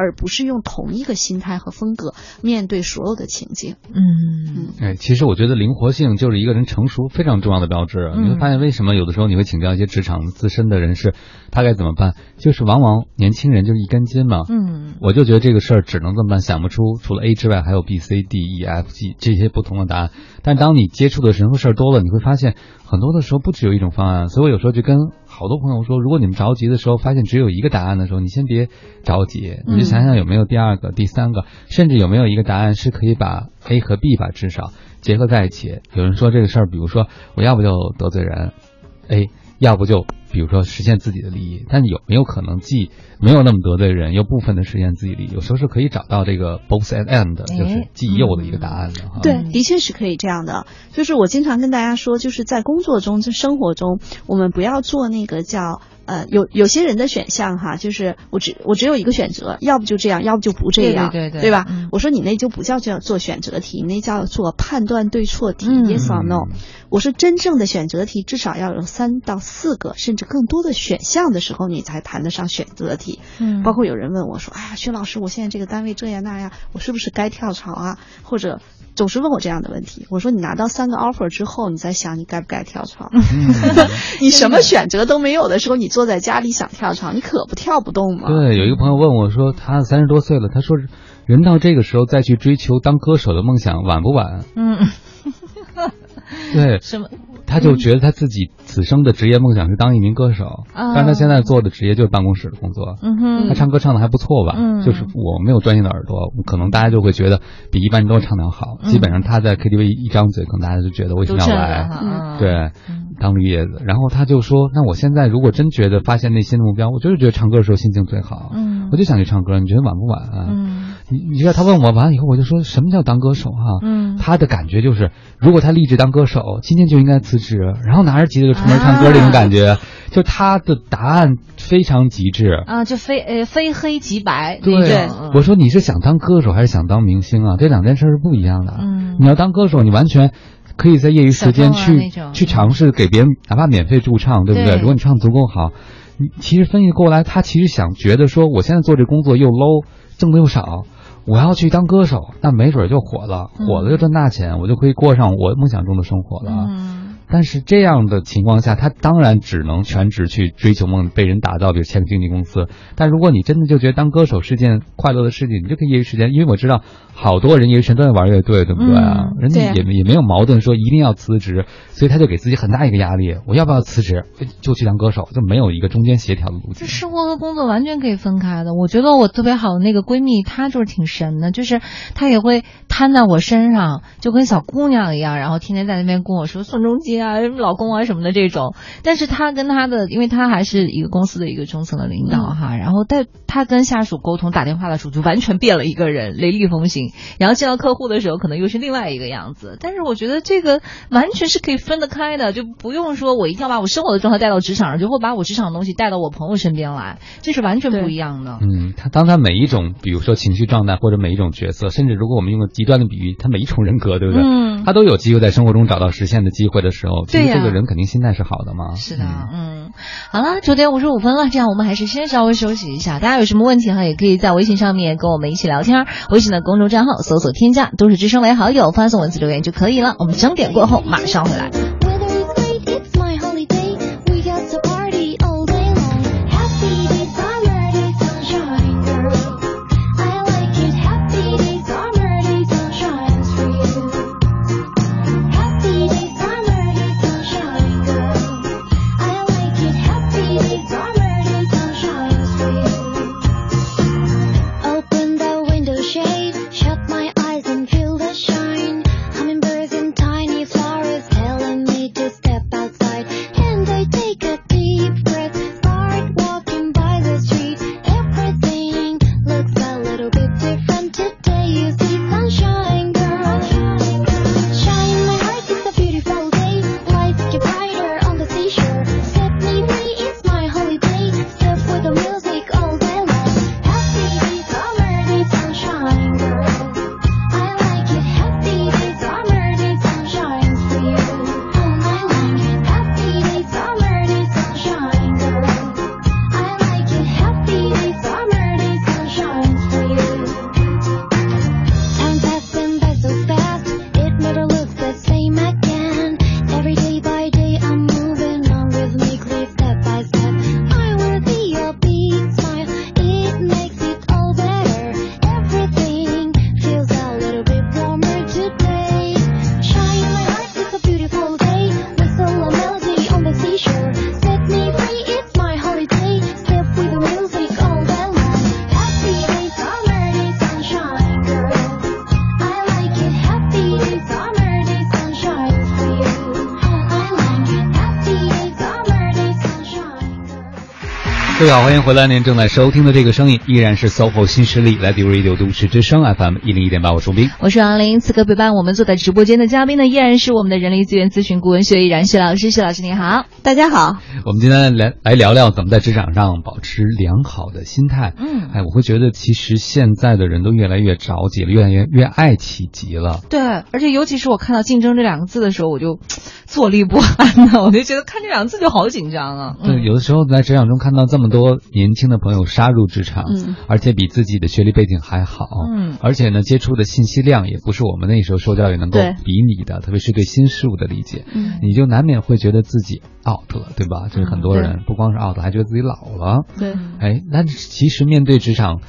C: 而不是用同一个心态和风格面对所有的情境。
A: 嗯
B: 哎，其实我觉得灵活性就是一个人成熟非常重要的标志。
A: 嗯
B: 你会发现，为什么有的时候你会请教一些职场资深的人士，他该怎么办？就是往往年轻人就是一根筋嘛。
A: 嗯
B: 我就觉得这个事儿只能这么办，想不出除了 A 之外还有 B、C、D、E、F、G 这些不同的答案。但当你接触的人和事儿多了，你会发现很多的时候不只有一种方案。所以我有时候就跟好多朋友说，如果你们着急的时候发现只有一个答案的时候，你先别着急，你就想想有没有第二个、第三个，甚至有没有一个答案是可以把 A 和 B 吧至少结合在一起。有人说这个事儿，比如说我要不就得罪人，A。要不就比如说实现自己的利益，但有没有可能既没有那么得罪人，又部分的实现自己利益？有时候是可以找到这个 both at end，就是既右的一个答案的哈。
C: 对，的确是可以这样的。就是我经常跟大家说，就是在工作中、在生活中，我们不要做那个叫呃，有有些人的选项哈，就是我只我只有一个选择，要不就这样，要不就不这样，
A: 对对对对
C: 吧？
A: 嗯
C: 我说你那就不叫叫做选择题，那叫做判断对错题、
A: 嗯
C: y e s or no。我说真正的选择题至少要有三到四个，甚至更多的选项的时候，你才谈得上选择题。
A: 嗯
C: 包括有人问我说：“哎呀，薛老师，我现在这个单位这样那样，我是不是该跳槽啊？”或者总是问我这样的问题。我说：“你拿到三个 offer 之后，你再想你该不该跳槽。你什么选择都没有的时候，你坐在家里想跳槽，你可不跳不动吗？”
B: 对，有一个朋友问我说，他三十多岁了，他说人到这个时候再去追求当歌手的梦想晚不晚？
A: 嗯，
B: 对，
A: 什么？
B: 他就觉得他自己此生的职业梦想是当一名歌手，
A: 啊
B: 但是他现在做的职业就是办公室的工作。
A: 嗯哼，
B: 他唱歌唱的还不错吧？
A: 嗯
B: 就是我没有专业的耳朵，可能大家就会觉得比一般人都唱得好。
A: 嗯
B: 基本上他在 KTV 一张嘴，可能大家就觉得为什么要来？
A: 嗯
B: 对，
A: 嗯
B: 当绿叶子。然后他就说：“那我现在如果真觉得发现内心的目标，我就是觉得唱歌的时候心情最好，
A: 嗯
B: 我就想去唱歌。你觉得晚不晚啊？
A: 嗯
B: 你你知道他问我完了以后，我就说什么叫当歌手哈、
A: 嗯
B: 他的感觉就是，如果他立志当歌手，今天就应该辞职，然后拿着吉他就出门唱歌这种感觉。就他的答案非常极致。
A: 啊，就非呃非黑即白
B: 对我说你是想当歌手还是想当明星啊？这两件事是不一样的。
A: 嗯
B: 你要当歌手，你完全可以在业余时间去去尝试给别人哪怕免费驻唱，对不对？
A: 对
B: 如果你唱得足够好，你其实分析过来，他其实想觉得说，我现在做这工作又 low，挣的又少，我要去当歌手，那没准就火了，火了就赚大钱，我就可以过上我梦想中的生活了。
E: 嗯
B: 但是这样的情况下，他当然只能全职去追求梦，被人打造，比如签个经纪公司。但如果你真的就觉得当歌手是件快乐的事情，你就可以业余时间，因为我知道好多人业余时间都在玩乐队，对不对啊？
E: 嗯
B: 人家也也没有矛盾说一定要辞职，所以他就给自己很大一个压力，我要不要辞职？就去当歌手，就没有一个中间协调的路径。
E: 这生活和工作完全可以分开的。我觉得我特别好的那个闺蜜，她就是挺神的，就是她也会摊在我身上，就跟小姑娘一样，然后天天在那边跟我说宋仲基啊、老公啊什么的这种。但是他跟他的，因为他还是一个公司的一个中层的领导哈，然后但他跟下属沟通打电话的时候就完全变了一个人，雷厉风行。然后见到客户的时候，可能又是另外一个样子。但是我觉得这个完全是可以分得开的，就不用说我一定要把我生活的状态带到职场上，就会把我职场的东西带到我朋友身边来，这是完全不一样的。
B: 嗯，他当他每一种，比如说情绪状态或者每一种角色，甚至如果我们用个极端的比喻，他每一重人格，对不对？
E: 嗯
B: 他都有机会在生活中找到实现的机会的时候，其
E: 对呀
B: 实这个人肯定心态是好的嘛。
E: 是的，
B: 嗯
E: 嗯，好了，九点五十五分了，这样我们还是先稍微休息一下。大家有什么问题哈，也可以在微信上面跟我们一起聊天。微信的公众账号搜索添加都市之声为好友，发送文字留言就可以了。我们整点过后马上回来。
B: 各位好，欢迎回来。您正在收听的这个声音依然是 SOHO 新势力，来自 Radio 都市之声 FM 一零一点八，我是吴斌。
E: 我是王琳，此刻陪伴我们坐在直播间的嘉宾呢，依然是我们的人力资源咨询顾问薛逸然薛老师。薛老师你好，
C: 大家好，
B: 我们今天来来聊聊怎么在职场上保持良好的心态。
E: 嗯
B: 哎，我会觉得其实现在的人都越来越着急了，越来越越爱企急了。
E: 对，而且尤其是我看到“竞争”这两个字的时候，我就坐立不安呢，我就觉得看这两个字就好紧张啊。
B: 对，
E: 嗯
B: 有的时候在职场中看到这么多年轻的朋友杀入职场，
C: 嗯
B: 而且比自己的学历背景还好，
E: 嗯
B: 而且呢，接触的信息量也不是我们那时候受教育能够比拟的，特别是对新事物的理解，
C: 嗯
B: 你就难免会觉得自己 out 了，对吧？就是很多人不光是 out，还觉得自己老了。
C: 对，
B: 哎，那其实面对职场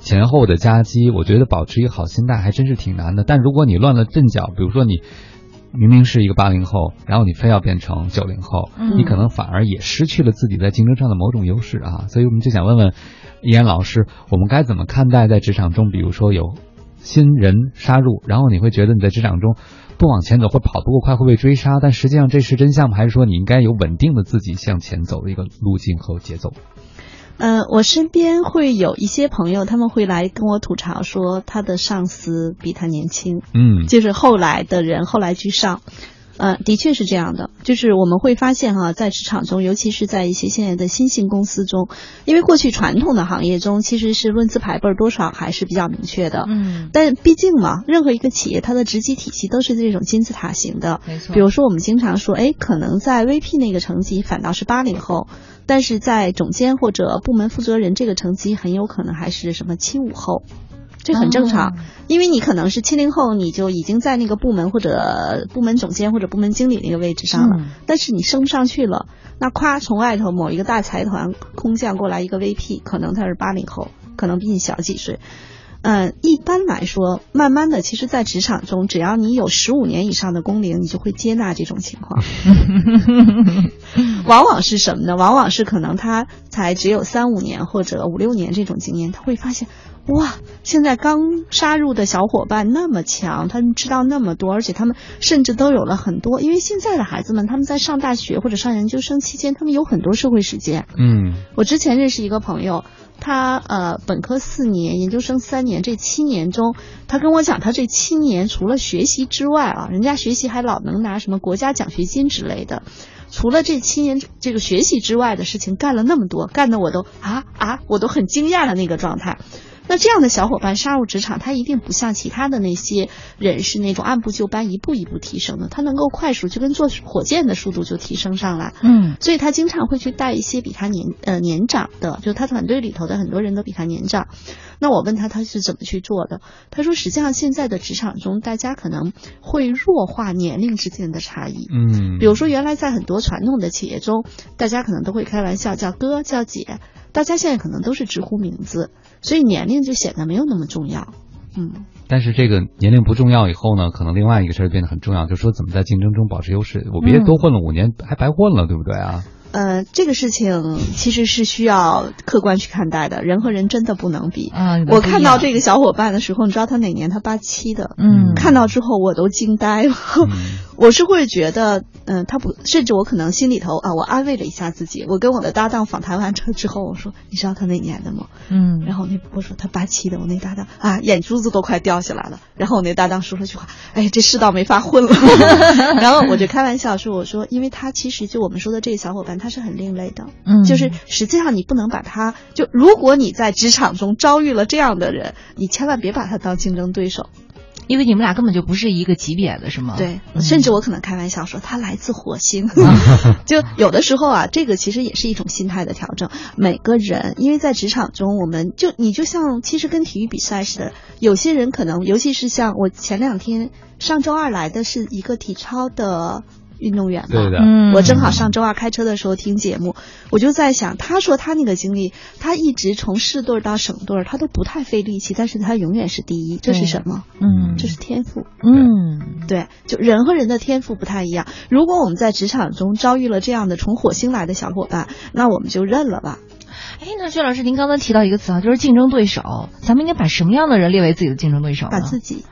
B: 前后的夹击，我觉得保持一个好心态还真是挺难的。但如果你乱了阵脚，比如说你明明是一个八零后，然后你非要变成九零后，
E: 嗯
B: 你可能反而也失去了自己在竞争上的某种优势啊。所以我们就想问问依然老师，我们该怎么看待在职场中，比如说有新人杀入，然后你会觉得你在职场中不往前走或跑不够快会被追杀，但实际上这是真相吗？还是说你应该有稳定的自己向前走的一个路径和节奏？
C: 呃，我身边会有一些朋友，他们会来跟我吐槽说，他的上司比他年轻，
B: 嗯，
C: 就是后来的人后来居上。呃，的确是这样的，就是我们会发现哈，在职场中，尤其是在一些现在的新兴公司中，因为过去传统的行业中其实是论资排辈儿多少还是比较明确的，
E: 嗯，
C: 但毕竟嘛，任何一个企业它的职级体系都是这种金字塔型的，
E: 没错。
C: 比如说，我们经常说，哎，可能在 VP 那个层级反倒是八零后，但是在总监或者部门负责人这个层级，很有可能还是什么七五后。这很正常。
A: 哦
C: 因为你可能是七零后，你就已经在那个部门或者部门总监或者部门经理那个位置上了，
A: 嗯
C: 但是你升不上去了，那夸从外头某一个大财团空降过来一个 VP，可能他是八零后，可能比你小几岁。嗯，一般来说，慢慢的，其实，在职场中，只要你有十五年以上的工龄，你就会接纳这种情况。往往是什么呢？往往是可能他才只有三五年或者五六年这种经验，他会发现，哇，现在刚杀入的小伙伴那么强，他们知道那么多，而且他们甚至都有了很多。因为现在的孩子们，他们在上大学或者上研究生期间，他们有很多社会实践。
B: 嗯
C: 我之前认识一个朋友，他呃本科四年，研究生三年，这七年中，他跟我讲，他这七年除了学习之外啊，人家学习还老能拿什么国家奖学金之类的。除了这七年这个学习之外的事情干了那么多，干的我都啊啊，我都很惊讶的那个状态。那这样的小伙伴杀入职场，他一定不像其他的那些人是那种按部就班、一步一步提升的，他能够快速，就跟坐火箭的速度就提升上来。
A: 嗯
C: 所以他经常会去带一些比他年呃年长的，就他团队里头的很多人都比他年长。那我问他他是怎么去做的，他说实际上现在的职场中，大家可能会弱化年龄之间的差异。
B: 嗯，
C: 比如说，原来在很多传统的企业中，大家可能都会开玩笑叫哥叫姐，大家现在可能都是直呼名字，所以年龄就显得没有那么重要。嗯，
B: 但是这个年龄不重要以后呢，可能另外一个事儿变得很重要，就是说怎么在竞争中保持优势。我别
A: 嗯
B: 多混了五年，还白混了，对不对啊？
C: 呃，这个事情其实是需要客观去看待的，人和人真的不能比。
A: 啊，
C: 我看到这
A: 个，
C: 个小伙伴的时候，你知道他哪年？他八七的。
A: 嗯，
C: 看到之后我都惊呆了。
B: 嗯
C: 我是会觉得，嗯、他不，甚至我可能心里头啊，我安慰了一下自己。我跟我的搭档访谈完成之后，我说：“你知道他哪年的吗？”
A: 嗯，
C: 然后那我说他八七的，我那搭档啊，眼珠子都快掉下来了。然后我那搭档说了句话：“哎，这世道没法混了。”然后我就开玩笑说：“我说，因为他其实就我们说的这个小伙伴，他是很另类的。
A: 嗯，
C: 就是实际上你不能把他就，如果你在职场中遭遇了这样的人，你千万别把他当竞争对手。
A: 因为你们俩根本就不是一个级别的，是吗？
C: 对，
A: 嗯
C: 甚至我可能开玩笑说他来自火星。就有的时候啊，这个其实也是一种心态的调整。每个人，因为在职场中，我们就你就像其实跟体育比赛似的，有些人可能，尤其是像我前两天上周二来的是一个体操的运动员嘛，
B: 对的，
A: 嗯，
C: 我正好上周二开车的时候听节目，我就在想，他说他那个经历，他一直从市队儿到省队儿，他都不太费力气，但是他永远是第一，这是什么？
A: 嗯，
C: 这是天赋。
A: 嗯，
C: 对，就人和人的天赋不太一样。如果我们在职场中遭遇了这样的从火星来的小伙伴，那我们就认了吧。
A: 哎，那薛老师，您刚才提到一个词啊，就是竞争对手，咱们应该把什么样的人列为自己的竞争对手呢？
C: 把自己，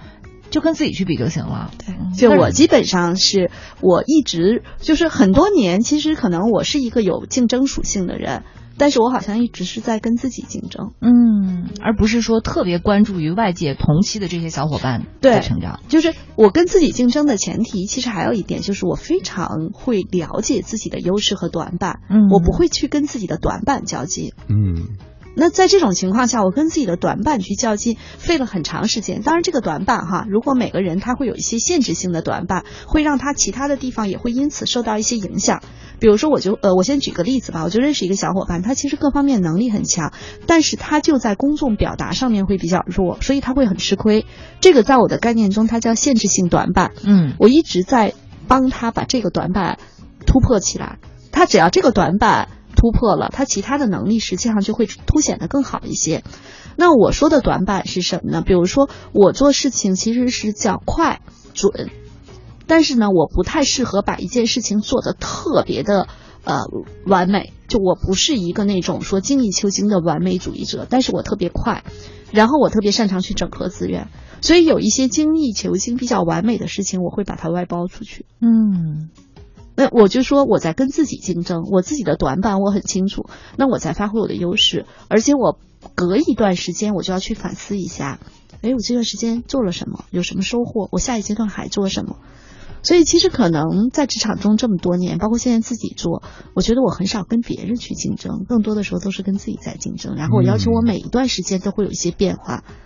A: 就跟自己去比就行了。
C: 对就我基本上是我一直就是很多年，其实可能我是一个有竞争属性的人，但是我好像一直是在跟自己竞争。
A: 嗯，而不是说特别关注于外界同期的这些小伙伴
C: 对
A: 的成长。
C: 就是我跟自己竞争的前提，其实还有一点就是我非常会了解自己的优势和短板，
A: 嗯
C: 我不会去跟自己的短板较劲。
B: 嗯
C: 那在这种情况下，我跟自己的短板去较劲，费了很长时间。当然，这个短板哈，如果每个人他会有一些限制性的短板，会让他其他的地方也会因此受到一些影响。比如说，我就呃，我先举个例子吧，我就认识一个小伙伴，他其实各方面能力很强，但是他就在公众表达上面会比较弱，所以他会很吃亏。这个在我的概念中，它叫限制性短板。
A: 嗯
C: 我一直在帮他把这个短板突破起来。他只要这个短板突破了，他其他的能力实际上就会凸显得更好一些。那我说的短板是什么呢？比如说，我做事情其实是较快准，但是呢，我不太适合把一件事情做得特别的呃完美。就我不是一个那种说精益求精的完美主义者，但是我特别快，然后我特别擅长去整合资源，所以有一些精益求精、比较完美的事情，我会把它外包出去。
A: 嗯
C: 那我就说我在跟自己竞争，我自己的短板我很清楚，那我在发挥我的优势，而且我隔一段时间我就要去反思一下，哎，我这段时间做了什么，有什么收获，我下一阶段还做什么。所以其实可能在职场中这么多年，包括现在自己做，我觉得我很少跟别人去竞争，更多的时候都是跟自己在竞争。然后我要求我每一段时间都会有一些变化，
A: 嗯，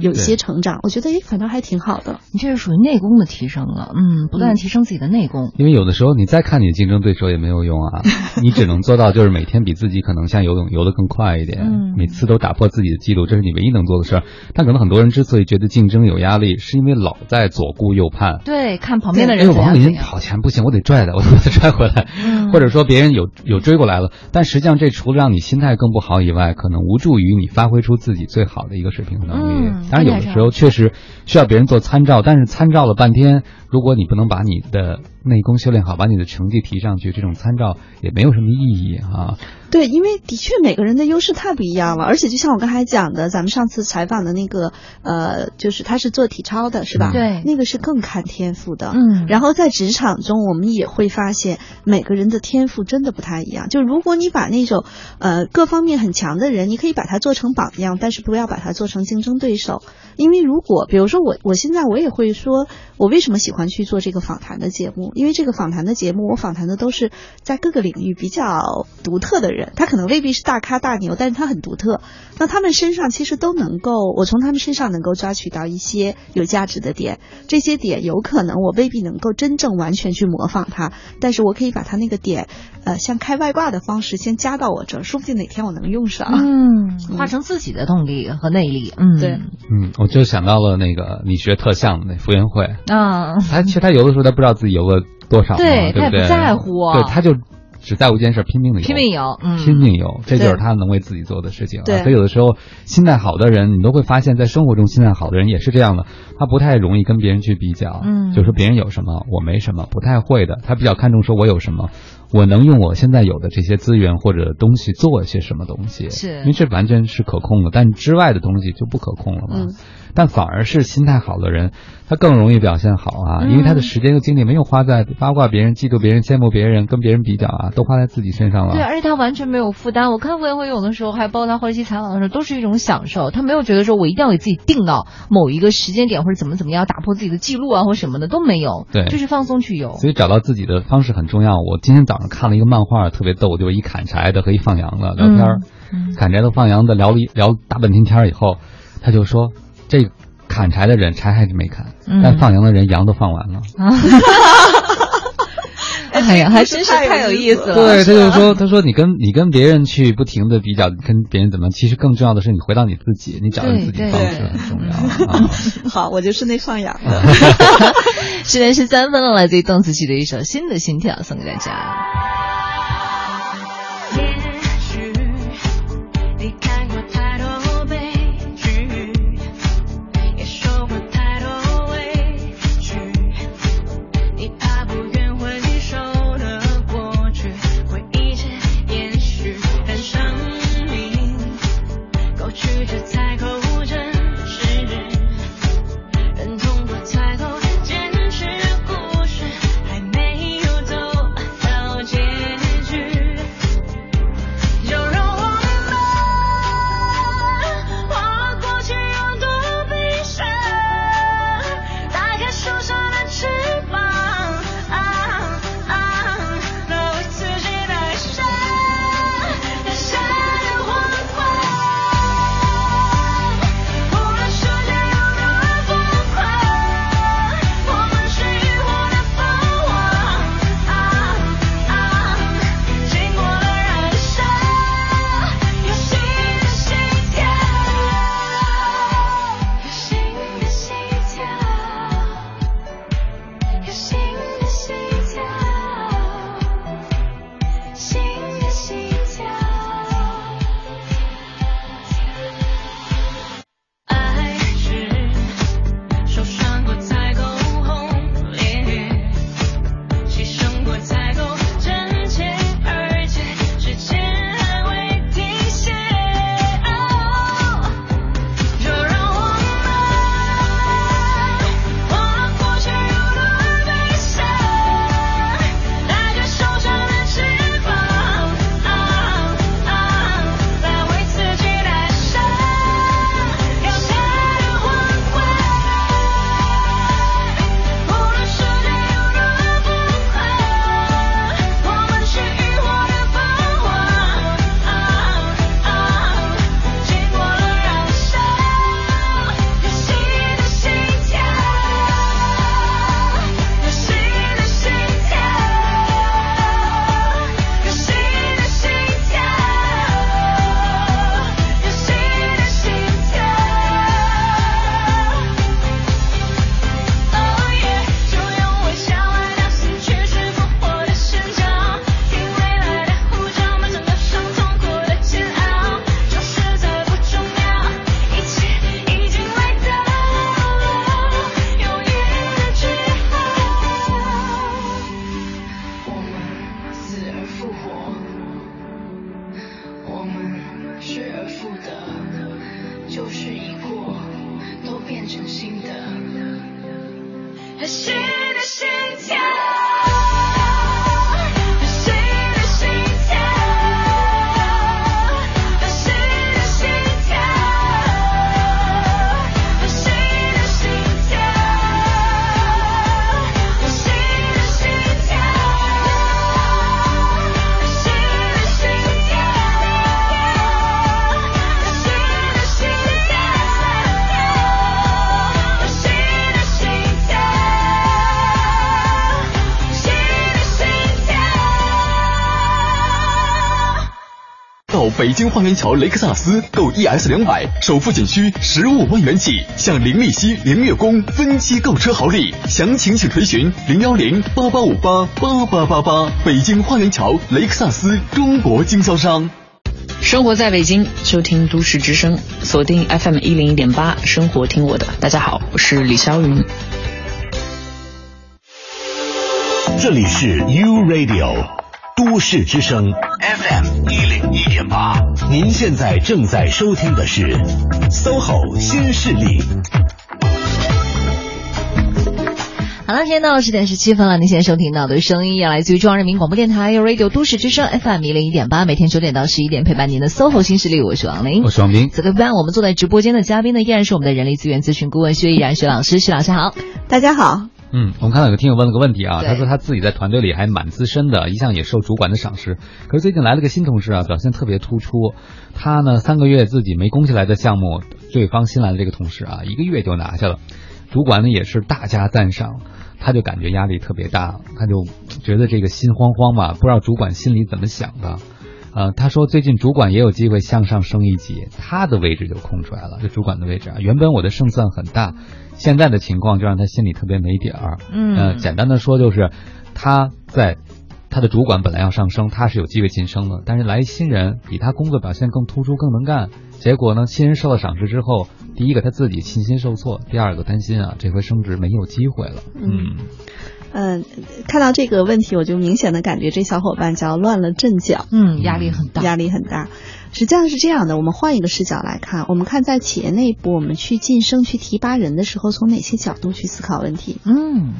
C: 有一些成长，我觉得诶，反倒还挺好的。
A: 你这是属于内功的提升了，嗯，不断提升自己的内功。
B: 因为有的时候你再看你的竞争对手也没有用啊，你只能做到就是每天比自己可能像游泳游得更快一点，
A: 嗯
B: 每次都打破自己的记录，这是你唯一能做的事儿。但可能很多人之所以觉得竞争有压力，是因为老在左顾右盼。
A: 对，看旁边的人怎样怎样。
B: 往里跑前不行，我得拽他，我得把 他拽回来，
A: 嗯
B: 或者说别人有有追过来了，但实际上这除了让你心态更不好以外，可能无助于你发挥出自己最好的一个水平和能力。
A: 嗯
B: 当然，有的时候确实需要别人做参照，但是参照了半天，如果你不能把你的内功修炼好，把你的成绩提上去，这种参照也没有什么意义啊。
C: 对，因为的确每个人的优势太不一样了，而且就像我刚才讲的，咱们上次采访的那个，呃，就是他是做体操的，是吧？
A: 对
C: 那个是更看天赋的。
A: 嗯
C: 然后在职场中，我们也会发现每个人的天赋真的不太一样。就如果你把那种呃各方面很强的人，你可以把他做成榜样，但是不要把他做成竞争对手。因为如果比如说我我现在我也会说，我为什么喜欢去做这个访谈的节目？因为这个访谈的节目，我访谈的都是在各个领域比较独特的人，他可能未必是大咖大牛，但是他很独特。那他们身上其实都能够，我从他们身上能够抓取到一些有价值的点。这些点有可能我未必能够真正完全去模仿他，但是我可以把他那个点，呃，像开外挂的方式先加到我这儿，说不定哪天我能用上。
A: 嗯，化成自己的动力和内力。嗯，
C: 对
B: 嗯，我就想到了那个你学特项的那傅园慧，
A: 啊，
B: 他其实他游的时候他不知道自己游了多少嘛，
A: 对他也不？在乎啊
B: 对，他就只在乎一件事，拼命的游，
A: 拼命游，嗯，
B: 拼命游，这就是他能为自己做的事情啊。
C: 对
B: 所以有的时候心态好的人，你都会发现，在生活中心态好的人也是这样的，他不太容易跟别人去比较，
A: 嗯
B: 就说别人有什么我没什么，不太会的，他比较看重说我有什么。我能用我现在有的这些资源或者东西做一些什么东西，
A: 是
B: 因为这完全是可控的，但之外的东西就不可控了嘛。
C: 嗯
B: 但反而是心态好的人，他更容易表现好啊，
A: 嗯
B: 因为他的时间和精力没有花在八卦别人、嫉妒别人、羡慕别人、跟别人比较啊，都花在自己身上了。
A: 对，而且他完全没有负担。我看傅园慧有的时候，还包括他后期采访的时候，都是一种享受。他没有觉得说我一定要给自己定到某一个时间点或者怎么怎么样打破自己的记录啊或什么的都没有，
B: 对
A: 就是放松去游。
B: 所以找到自己的方式很重要。我今天早上看了一个漫画，特别逗，就是一砍柴的和一放羊的聊天儿。
A: 嗯
B: 砍柴的放羊的聊了一聊大半天天以后，他就说这砍柴的人柴还是没砍，
A: 嗯
B: 但放羊的人羊都放完了。
A: 哎呀，还真是太有意思了。
B: 对，他就说，他说你跟你跟别人去不停的比较，跟别人怎么，其实更重要的是你回到你自己，你找到自己方式很重要 啊。
C: 好，我就是那放羊的。
A: 十点十三分了，来自于邓紫棋的一首《新的心跳》送给大家。
F: 北京花园桥雷克萨斯购 ES 两百，首付仅需十五万元起，享零利息、零月供、分期购车好礼。详情请垂询零幺零八八五八八八八八。北京花园桥雷克萨斯中国经销商。
G: 生活在北京，就听都市之声，锁定 FM 一零一点八，生活听我的。大家好，我是李霄云。
H: 这里是 U Radio 都市之声 FM 一零一点八，您现在正在收听的是 SOHO 新势力。
A: 好了，时间到了十点十七分了。您现在收听到的声音也来自于中央人民广播电台 Radio 都市之声 FM 一零一点八，每天九点到十一点陪伴您的 SOHO 新势力，我是王琳，
B: 我是王斌。
A: 此刻陪伴我们坐在直播间的嘉宾呢，依然是我们的人力资源咨询顾问薛毅然薛老师，薛老师好，
C: 大家好。
B: 嗯，我们看到有个听友问了个问题啊，他说他自己在团队里还蛮资深的，一向也受主管的赏识，可是最近来了个新同事啊，表现特别突出。他呢三个月自己没攻下来的项目，对方新来的这个同事啊，一个月就拿下了，主管呢也是大加赞赏，他就感觉压力特别大，他就觉得这个心慌慌嘛，不知道主管心里怎么想的。呃，他说最近主管也有机会向上升一级，他的位置就空出来了，这主管的位置啊，原本我的胜算很大，现在的情况就让他心里特别没底儿。
A: 嗯
B: 呃，简单的说就是他在他的主管本来要上升，他是有机会晋升的，但是来一新人比他工作表现更突出、更能干，结果呢，新人受到赏识之后，第一个他自己信心受挫，第二个担心啊，这回升职没有机会了。嗯
C: 嗯，看到这个问题，我就明显的感觉这小伙伴叫乱了阵脚，
A: 嗯，压力很大，
C: 压力很大。实际上是这样的，我们换一个视角来看，我们看在企业内部，我们去晋升、去提拔人的时候，从哪些角度去思考问题？
A: 嗯，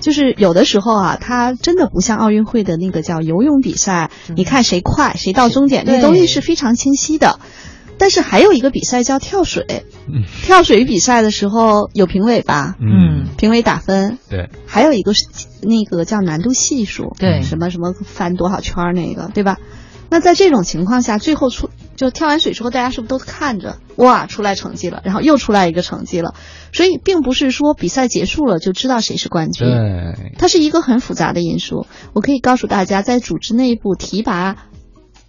C: 就是有的时候啊，它真的不像奥运会的那个叫游泳比赛，你看谁快，谁到终点，
A: 对
C: 那东西是非常清晰的。但是还有一个比赛叫跳水，
B: 嗯
C: 跳水比赛的时候有评委吧？
A: 嗯
C: 评委打分，
B: 对，
C: 还有一个是那个叫难度系数，
A: 对
C: 什么什么翻多少圈儿那个，对吧？那在这种情况下，最后出就跳完水之后，大家是不是都看着哇出来成绩了，然后又出来一个成绩了？所以并不是说比赛结束了就知道谁是冠军，
B: 对，
C: 它是一个很复杂的因素。我可以告诉大家，在组织内部提拔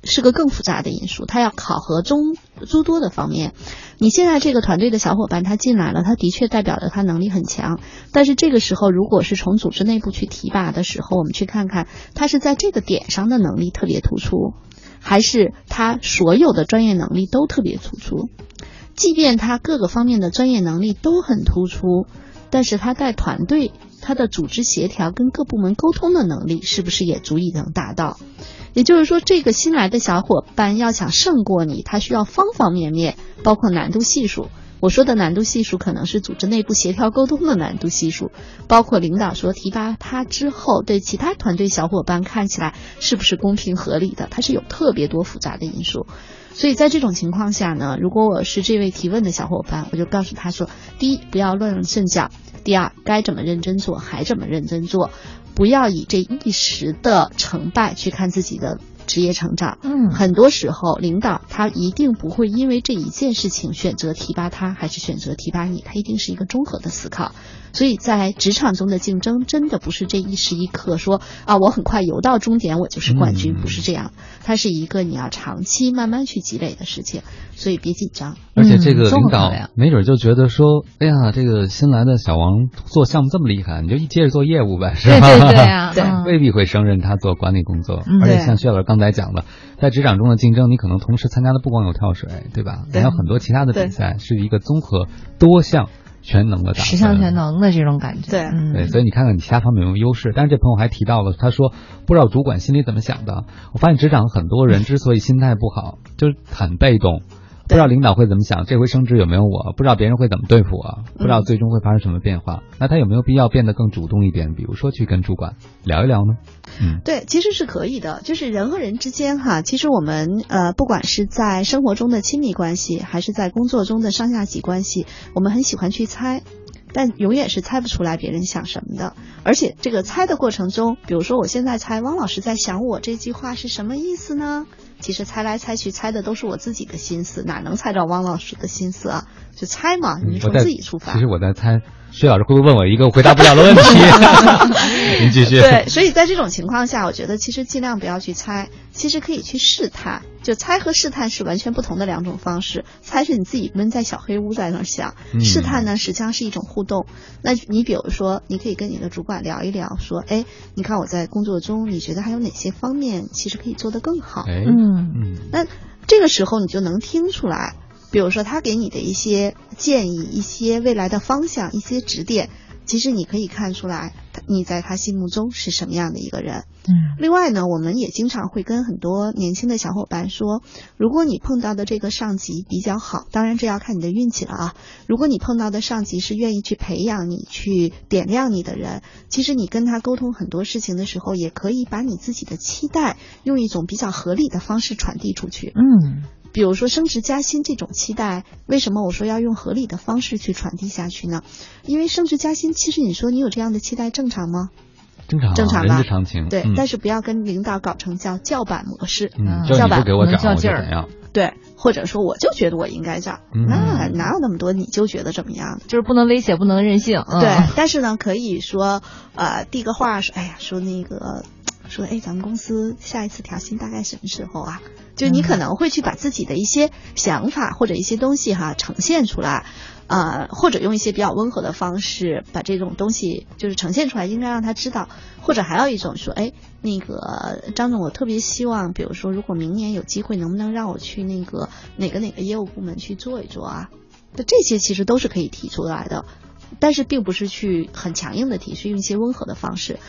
C: 是个更复杂的因素，它要考核中诸多的方面。你现在这个团队的小伙伴他进来了，他的确代表着他能力很强，但是这个时候如果是从组织内部去提拔的时候，我们去看看他是在这个点上的能力特别突出，还是他所有的专业能力都特别突出。即便他各个方面的专业能力都很突出，但是他带团队，他的组织协调跟各部门沟通的能力是不是也足以能达到？也就是说，这个新来的小伙伴要想胜过你，他需要方方面面，包括难度系数。我说的难度系数可能是组织内部协调沟通的难度系数，包括领导说提拔他之后对其他团队小伙伴看起来是不是公平合理的，它是有特别多复杂的因素。所以在这种情况下呢，如果我是这位提问的小伙伴，我就告诉他说：第一，不要乱了阵脚；第二，该怎么认真做还怎么认真做，不要以这一时的成败去看自己的职业成长。
A: 嗯
C: 很多时候，领导他一定不会因为这一件事情选择提拔他，还是选择提拔你，他一定是一个综合的思考。所以在职场中的竞争，真的不是这一时一刻说啊，我很快游到终点，我就是冠军，
B: 嗯
C: 不是这样。它是一个你要长期慢慢去积累的事情，所以别紧张。
B: 而且这个领导没准就觉得说，哎呀，这个新来的小王做项目这么厉害，你就一接着做业务呗，是
A: 对
B: 吧？
A: 对对啊，
C: 对
A: 嗯
B: 未必会胜任他做管理工作。
A: 嗯
B: 而且像薛老师刚才讲的，在职场中的竞争，你可能同时参加的不光有跳水，对吧？
C: 对
B: 还有很多其他的比赛，是一个综合多项全能的打分。
A: 十项全能的这种感觉，
C: 对
A: 嗯，
B: 对，所以你看看你其他方面有没有优势。但是这朋友还提到了，他说不知道主管心里怎么想的。我发现职场很多人之所以心态不好，就是很被动，不知道领导会怎么想，这回升职有没有我，不知道别人会怎么对付我，不知道最终会发生什么变化。那他有没有必要变得更主动一点？比如说去跟主管聊一聊呢？嗯，
C: 对，其实是可以的。就是人和人之间哈，其实我们呃，不管是在生活中的亲密关系，还是在工作中的上下级关系，我们很喜欢去猜。但永远是猜不出来别人想什么的，而且这个猜的过程中，比如说我现在猜汪老师在想我这句话是什么意思呢？其实猜来猜去，猜的都是我自己的心思，哪能猜着汪老师的心思啊？就猜嘛，你就从自己出发
B: 其。实我在猜，薛老师会不会问我一个回答不了的问题？您继续。
C: 对，所以在这种情况下，我觉得其实尽量不要去猜，其实可以去试探。就猜和试探是完全不同的两种方式。猜是你自己闷在小黑屋在那儿想，
I: 嗯
C: 试探呢实际上是一种互动。那你比如说，你可以跟你的主管聊一聊，说，哎，你看我在工作中，你觉得还有哪些方面其实可以做得更好？
B: 哎
A: 嗯
B: 嗯，
C: 那这个时候你就能听出来，比如说他给你的一些建议、一些未来的方向、一些指点，其实你可以看出来，你在他心目中是什么样的一个人。
A: 嗯
C: 另外呢，我们也经常会跟很多年轻的小伙伴说，如果你碰到的这个上级比较好，当然这要看你的运气了啊。如果你碰到的上级是愿意去培养你、去点亮你的人，其实你跟他沟通很多事情的时候，也可以把你自己的期待用一种比较合理的方式传递出去。
A: 嗯
C: 比如说升职加薪这种期待，为什么我说要用合理的方式去传递下去呢？因为升职加薪，其实你说你有这样的期待正常吗？
B: 正常啊
C: 正常吧
B: 人之常情。
C: 对，
B: 嗯
C: 但是不要跟领导搞成叫叫板模式，
B: 嗯，
C: 叫板
B: 给我涨，我就
C: 能较劲儿
B: 怎样。
C: 对，或者说我就觉得我应该这样，
B: 嗯
C: 那哪有那么多你就觉得怎么样？
A: 就是不能威胁，不能任性。嗯
C: 对，但是呢，可以说呃递个话说，哎呀，说那个说，哎，咱们公司下一次调薪大概什么时候啊？就你可能会去把自己的一些想法或者一些东西哈呈现出来。呃，或者用一些比较温和的方式把这种东西就是呈现出来，应该让他知道。或者还有一种说，哎，那个张总，我特别希望，比如说，如果明年有机会，能不能让我去那个哪个哪个业务部门去做一做啊？那这些其实都是可以提出来的，但是并不是去很强硬的提，是用一些温和的方式。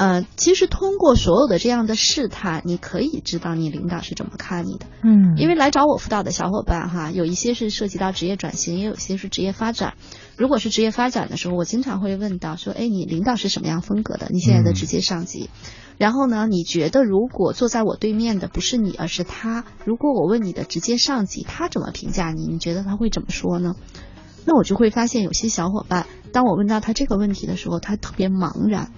C: 呃，其实通过所有的这样的试探，你可以知道你领导是怎么看你的。
A: 嗯
C: 因为来找我辅导的小伙伴哈，有一些是涉及到职业转型，也有些是职业发展。如果是职业发展的时候，我经常会问到说，哎，你领导是什么样风格的？你现在的直接上级。然后呢，你觉得如果坐在我对面的不是你，而是他，如果我问你的直接上级，他怎么评价你？你觉得他会怎么说呢？那我就会发现有些小伙伴，当我问到他这个问题的时候，他特别茫然。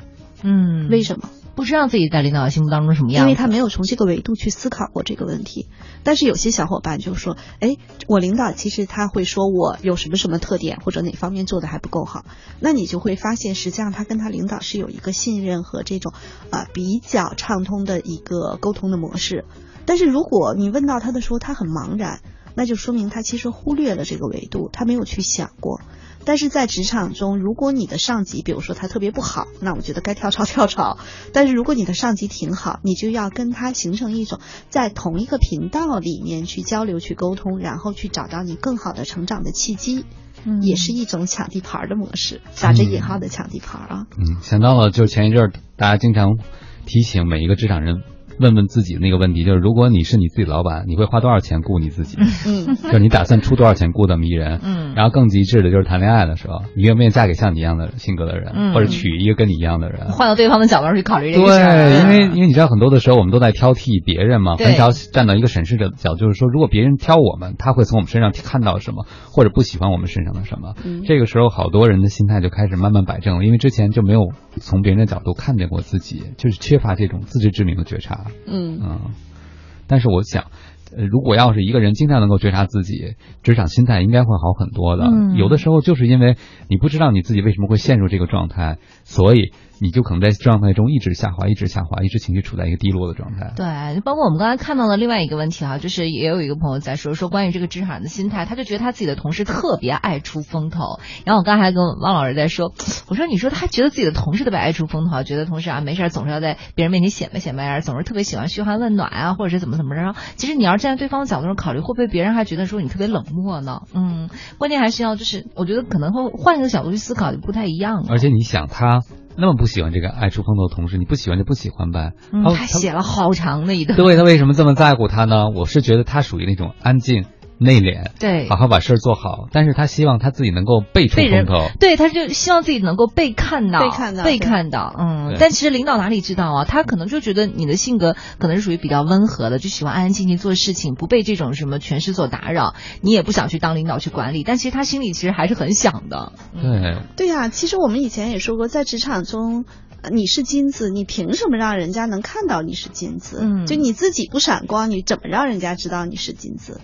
A: 嗯，
C: 为什么？
A: 不知道自己在领导心目当中什么样，
C: 因为他没有从这个维度去思考过这个问题。但是有些小伙伴就说：“哎，我领导其实他会说我有什么什么特点，或者哪方面做的还不够好。”那你就会发现，实际上他跟他领导是有一个信任和这种呃比较畅通的一个沟通的模式。但是如果你问到他的时候，他很茫然，那就说明他其实忽略了这个维度，他没有去想过。但是在职场中，如果你的上级，比如说他特别不好，那我觉得该跳槽跳槽。但是如果你的上级挺好，你就要跟他形成一种在同一个频道里面去交流、去沟通，然后去找到你更好的成长的契机，
A: 嗯
C: 也是一种抢地盘儿的模式，打着引号的抢地盘儿啊。
B: 嗯，想到了，就是前一阵儿大家经常提醒每一个职场人问问自己那个问题，就是如果你是你自己老板，你会花多少钱雇你自己？
C: 嗯，
B: 就是你打算出多少钱雇这么一人？
A: 嗯
B: 然后更极致的就是谈恋爱的时候，你愿不愿意嫁给像你一样的性格的人，
A: 嗯
B: 或者娶一个跟你一样的人？
A: 换到对方的角度上去考虑这个事儿。
B: 对，因为因为你知道很多的时候我们都在挑剔别人嘛，很少站到一个审视者的角度，就是说如果别人挑我们，他会从我们身上看到什么，或者不喜欢我们身上的什么。
C: 嗯
B: 这个时候好多人的心态就开始慢慢摆正了，因为之前就没有从别人的角度看见过自己，就是缺乏这种自知之明的觉察。
C: 嗯
B: 嗯，但是我想。呃，如果要是一个人经常能够觉察自己，职场心态应该会好很多的。
A: 嗯
B: 有的时候就是因为你不知道你自己为什么会陷入这个状态，所以你就可能在状态中一直下滑，一直下滑，一直情绪处在一个低落的状态。
A: 对，包括我们刚才看到的另外一个问题哈，就是也有一个朋友在说说关于这个职场人的心态，他就觉得他自己的同事特别爱出风头。然后我刚才还跟汪老师在说，我说你说他觉得自己的同事特别爱出风头，觉得同事啊没事总是要在别人面前显摆显摆啊，总是特别喜欢嘘寒问暖啊，或者是怎么怎么着。其实你要是站在对方的角度上考虑，会不会别人还觉得说你特别冷漠呢？嗯，关键还是要就是我觉得可能会换一个角度去思考就不太一样了。
B: 而且你想，他那么不喜欢这个爱出风头的同事，你不喜欢就不喜欢呗。
A: 嗯，
B: 他
A: 他写了好长的一段。
B: 对他为什么这么在乎他呢？我是觉得他属于那种安静、内敛，
A: 对
B: 好好把事儿做好，但是他希望他自己能够被出
A: 被人
B: 风头。
A: 对，他就希望自己能够被看到，
C: 被看到
A: 被看到。嗯，但其实领导哪里知道啊？他可能就觉得你的性格可能是属于比较温和的，就喜欢安安静静做事情，不被这种什么权势所打扰。你也不想去当领导去管理，但其实他心里其实还是很想的。
B: 对，
C: 对呀、其实我们以前也说过，在职场中。呃你是金子，你凭什么让人家能看到你是金子？
A: 嗯
C: 就你自己不闪光，你怎么让人家知道你是金子？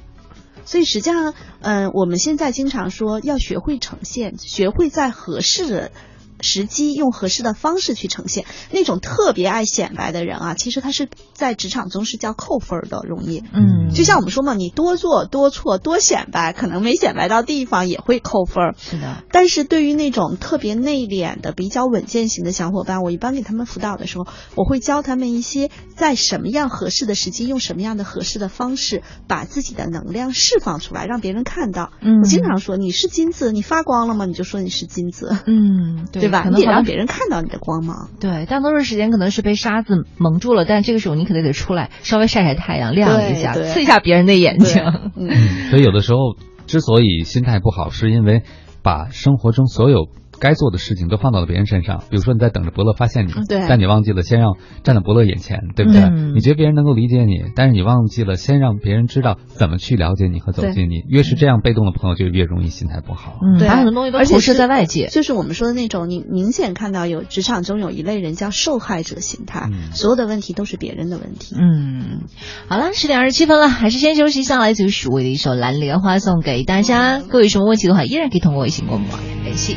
C: 所以实际上，嗯、我们现在经常说要学会呈现，学会在合适的。时机用合适的方式去呈现，那种特别爱显摆的人啊，其实他是在职场中是叫扣分儿的，容易。
A: 嗯，
C: 就像我们说嘛，你多做多错多显摆，可能没显摆到地方也会扣分儿。
A: 是的，
C: 但是对于那种特别内敛的、比较稳健型的小伙伴，我一般给他们辅导的时候，我会教他们一些在什么样合适的时机，用什么样的合适的方式，把自己的能量释放出来，让别人看到。
A: 嗯
C: 我经常说，你是金子，你发光了吗？你就说你是金子，
A: 嗯，
C: 对吧？你得
A: 可能好像
C: 让别人看到你的光芒。
A: 对，大多数时间可能是被沙子蒙住了，但这个时候你可能得出来，稍微晒晒太阳，亮一下，刺一下别人的眼睛。
B: 所以有的时候之所以心态不好，是因为把生活中所有该做的事情都放到了别人身上。比如说你在等着伯乐发现你，
C: 对
B: 但你忘记了先让站在伯乐眼前，对不对？
A: 嗯
B: 你觉得别人能够理解你，但是你忘记了先让别人知道怎么去了解你和走
C: 对
B: 进你。越是这样被动的朋友，就越容易心态不好。
A: 嗯，
C: 对
A: 把很多东西都投射
C: 而且是
A: 在外界。
C: 就是我们说的那种，你明显看到有职场中有一类人叫受害者心态，
B: 嗯
C: 所有的问题都是别人的问题。
A: 嗯，好了，十点二十七分了，还是先休息一下。来自于许巍的一首《蓝莲花》送给大家。各位有什么问题的话，依然可以通过微信跟我们联系。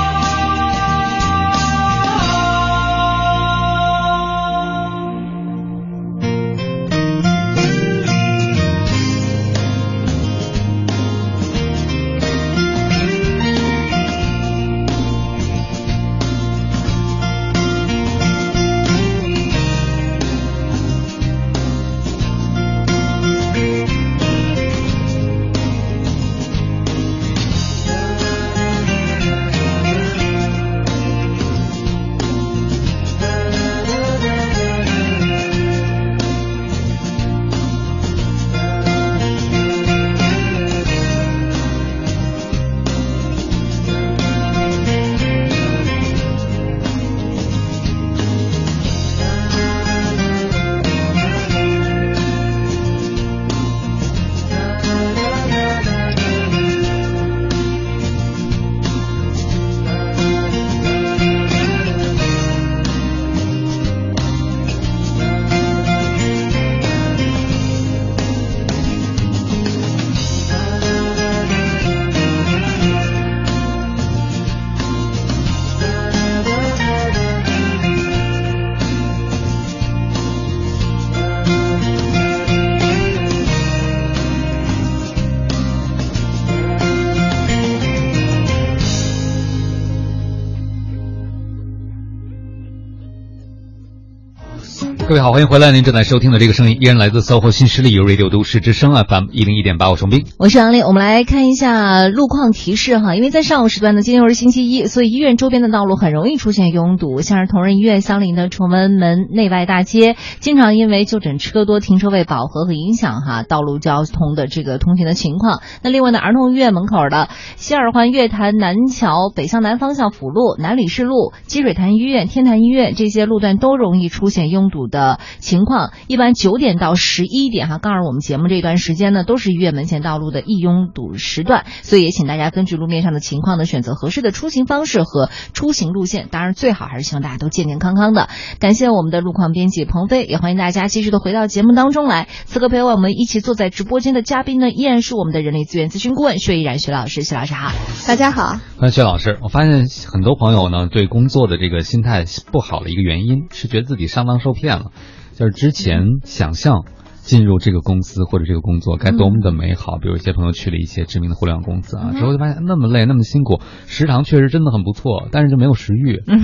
B: 各位好，欢迎回来。您正在收听的这个声音依然来自 SOHO 新势力 Radio 都市之声 FM 一零一点八，我是洪斌。
A: 我是杨丽，我们来看一下路况提示哈。因为在上午时段呢，今天又是星期一，所以医院周边的道路很容易出现拥堵，像是同仁医院相邻的崇文门内外大街，经常因为就诊车多、停车位饱和和影响哈道路交通的这个通行的情况。那另外呢，儿童医院门口的西二环月坛南桥北向南方向辅路、南礼士路、积水潭医院、天坛医院这些路段都容易出现拥堵的情况。一般九点到十一点哈，刚好我们节目这段时间呢，都是医院门前道路的易拥堵时段，所以也请大家根据路面上的情况呢，选择合适的出行方式和出行路线。当然，最好还是希望大家都健健康康的。感谢我们的路况编辑鹏飞，也欢迎大家继续的回到节目当中来。此刻陪我们一起坐在直播间的嘉宾呢，依然是我们的人力资源咨询顾问薛依然薛老师，薛老师好。
C: 大家好。
B: 欢迎薛老师，我发现很多朋友呢对工作的这个心态不好的一个原因是觉得自己上当受骗了，就是之前想象。进入这个公司或者这个工作该多么的美好，比如一些朋友去了一些知名的互联网公司啊，之后就发现那么累那么辛苦，食堂确实真的很不错，但是就没有食欲。
A: 嗯，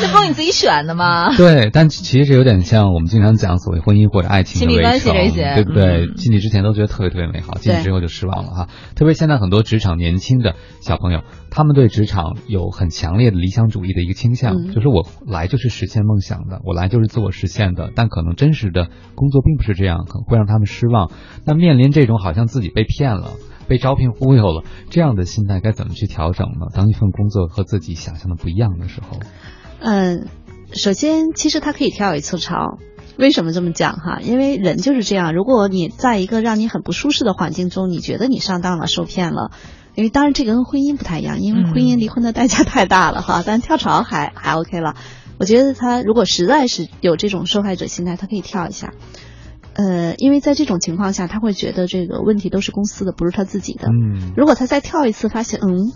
A: 这 不是你自己选的吗？
B: 对，但其实有点像我们经常讲所谓婚姻或者爱情的围城，对不对？
A: 嗯、
B: 进去之前都觉得特别特别美好，进去之后就失望了哈。特别现在很多职场年轻的小朋友，他们对职场有很强烈的理想主义的一个倾向，
C: 嗯、
B: 就是我来就是实现梦想的，我来就是自我实现的，但可能真实的工作并不是这样，可能会让他们失望。那面临这种好像自己被骗了。被招聘忽悠了，这样的心态该怎么去调整呢？当一份工作和自己想象的不一样的时候，
C: 嗯，首先，其实它可以跳一次槽。为什么这么讲哈？因为人就是这样，如果你在一个让你很不舒适的环境中，你觉得你上当了、受骗了，因为当然这个跟婚姻不太一样，因为婚姻离婚的代价太大了哈。但跳槽还还 OK 了。我觉得他如果实在是有这种受害者心态，他可以跳一下。呃，因为在这种情况下，他会觉得这个问题都是公司的，不是他自己的。
B: 嗯，
C: 如果他再跳一次，发现嗯，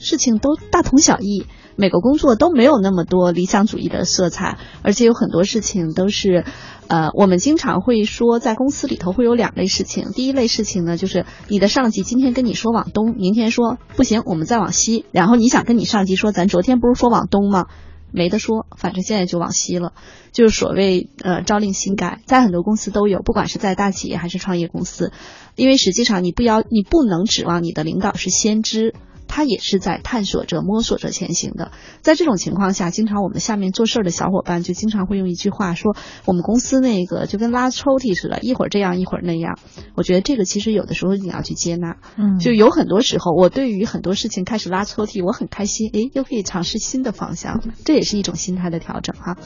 C: 事情都大同小异，每个工作都没有那么多理想主义的色彩，而且有很多事情都是，呃，我们经常会说，在公司里头会有两类事情。第一类事情呢，就是你的上级今天跟你说往东，明天说不行，我们再往西，然后你想跟你上级说，咱昨天不是说往东吗？没得说，反正现在就往西了，就是所谓呃朝令夕改，在很多公司都有，不管是在大企业还是创业公司，因为实际上你不要你不能指望你的领导是先知。他也是在探索着、摸索着前行的。在这种情况下，经常我们下面做事儿的小伙伴就经常会用一句话说：“我们公司那个就跟拉抽屉似的，一会儿这样，一会儿那样。”我觉得这个其实有的时候你要去接纳。
A: 嗯，
C: 就有很多时候，我对于很多事情开始拉抽屉，我很开心，诶，又可以尝试新的方向，这也是一种心态的调整哈。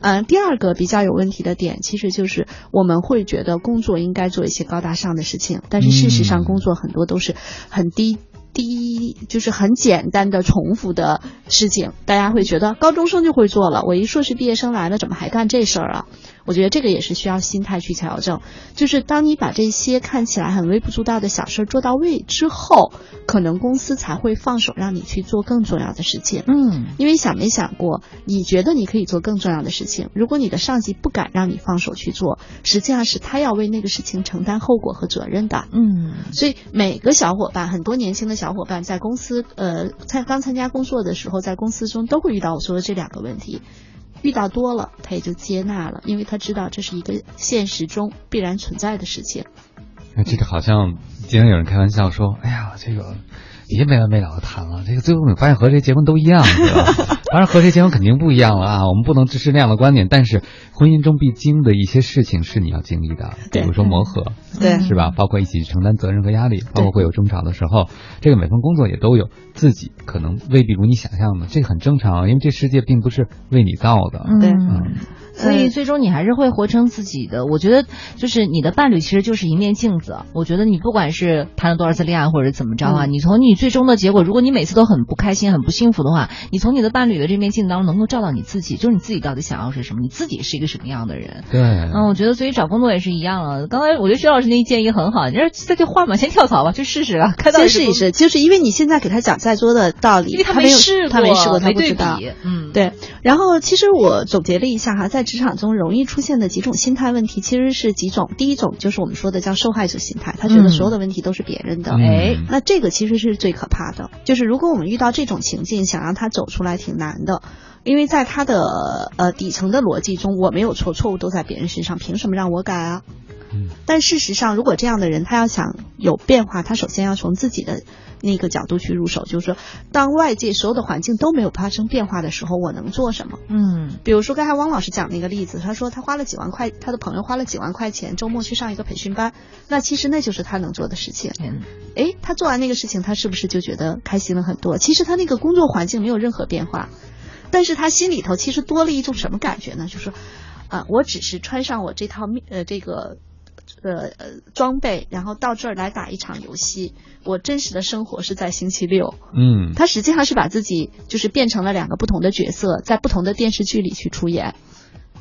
C: 嗯，第二个比较有问题的点，其实就是我们会觉得工作应该做一些高大上的事情，但是事实上工作很多都是很低。第一就是很简单的重复的事情，大家会觉得高中生就会做了，我一硕士毕业生来了，怎么还干这事儿啊？我觉得这个也是需要心态去调整。就是当你把这些看起来很微不足道的小事做到位之后，可能公司才会放手让你去做更重要的事情。
A: 嗯，
C: 因为想没想过，你觉得你可以做更重要的事情，如果你的上级不敢让你放手去做，实际上是他要为那个事情承担后果和责任的。
A: 嗯，
C: 所以每个小伙伴，很多年轻的小伙伴在公司呃参刚参加工作的时候，在公司中都会遇到我说的这两个问题。遇到多了，他也就接纳了，因为他知道这是一个现实中必然存在的事情。
B: 那这个好像经常有人开玩笑说：“哎呀，这个别没完没了的谈了，这个最后你发现和谁结婚都一样，对吧？当然和谁结婚肯定不一样了啊，我们不能支持那样的观点。但是婚姻中必经的一些事情是你要经历的，比如说磨合，
C: 对
B: 是吧？包括一起承担责任和压力，包括会有争吵的时候，这个每份工作也都有自己可能未必如你想象的，这个很正常，因为这世界并不是为你造的。
C: 对
B: 嗯。
A: 所以最终你还是会活成自己的。我觉得就是你的伴侣其实就是一面镜子。我觉得你不管是谈了多少次恋爱或者怎么着啊，
C: 嗯
A: 你从你最终的结果，如果你每次都很不开心、很不幸福的话，你从你的伴侣的这面镜子当中能够照到你自己，就是你自己到底想要是什么，你自己是一个什么样的人。
B: 对，
A: 嗯，我觉得所以找工作也是一样了。刚才我觉得薛老师那建议很好，你说再去换嘛，先跳槽吧，去试试啊，看到
C: 先试一试，就是因为你现在给他讲再多的道理，
A: 因为他
C: 他没有
A: 试过，
C: 他没试过，他不知道。
A: 比，嗯，
C: 对，然后其实我总结了一下哈，在职场中容易出现的几种心态问题，其实是几种。第一种就是我们说的叫受害者心态，他觉得
A: 嗯
C: 所有的问题都是别人的。
B: 嗯
A: 哎
C: 那这个其实是最可怕的，就是如果我们遇到这种情境，想让他走出来挺难难的。因为在他的呃底层的逻辑中，我没有错，错误都在别人身上，凭什么让我改啊？
B: 嗯
C: 但事实上，如果这样的人他要想有变化，他首先要从自己的那个角度去入手，就是说，当外界所有的环境都没有发生变化的时候，我能做什么？
A: 嗯
C: 比如说刚才汪老师讲那个例子，他说他花了几万块，他的朋友花了几万块钱周末去上一个培训班，那其实那就是他能做的事情。
A: 嗯
C: 诶，他做完那个事情，他是不是就觉得开心了很多？其实他那个工作环境没有任何变化，但是他心里头其实多了一种什么感觉呢？就是，啊、我只是穿上我这套面呃这个。呃呃，装备，然后到这儿来打一场游戏。我真实的生活是在星期六，
B: 嗯
C: 他实际上是把自己就是变成了两个不同的角色，在不同的电视剧里去出演。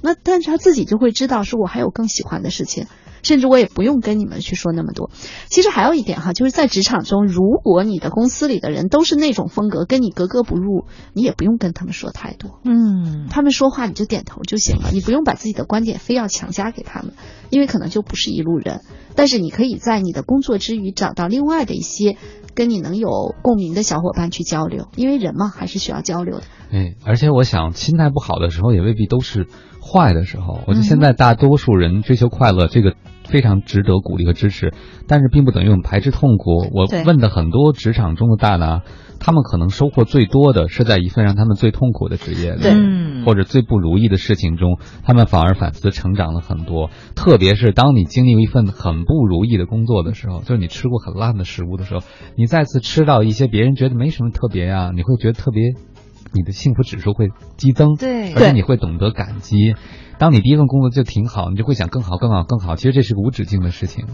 C: 那但是他自己就会知道，说我还有更喜欢的事情，甚至我也不用跟你们去说那么多。其实还有一点哈，就是在职场中，如果你的公司里的人都是那种风格，跟你格格不入，你也不用跟他们说太多。
A: 嗯
C: 他们说话你就点头就行了，你不用把自己的观点非要强加给他们，因为可能就不是一路人。但是你可以在你的工作之余找到另外的一些跟你能有共鸣的小伙伴去交流，因为人嘛还是需要交流的。
B: 哎，而且我想，心态不好的时候也未必都是坏的时候。我觉得现在大多数人追求快乐，这个非常值得鼓励和支持，但是并不等于我们排斥痛苦。我问的很多职场中的大拿，他们可能收获最多的是在一份让他们最痛苦的职业里，或者最不如意的事情中，他们反而反思成长了很多。特别是当你经历一份很不如意的工作的时候，就是你吃过很烂的食物的时候，你再次吃到一些别人觉得没什么特别呀、你会觉得特别，你的幸福指数会激增，
A: 对
B: 而且你会懂得感激。当你第一份工作就挺好，你就会想更好、更好、更好。其实这是个无止境的事情。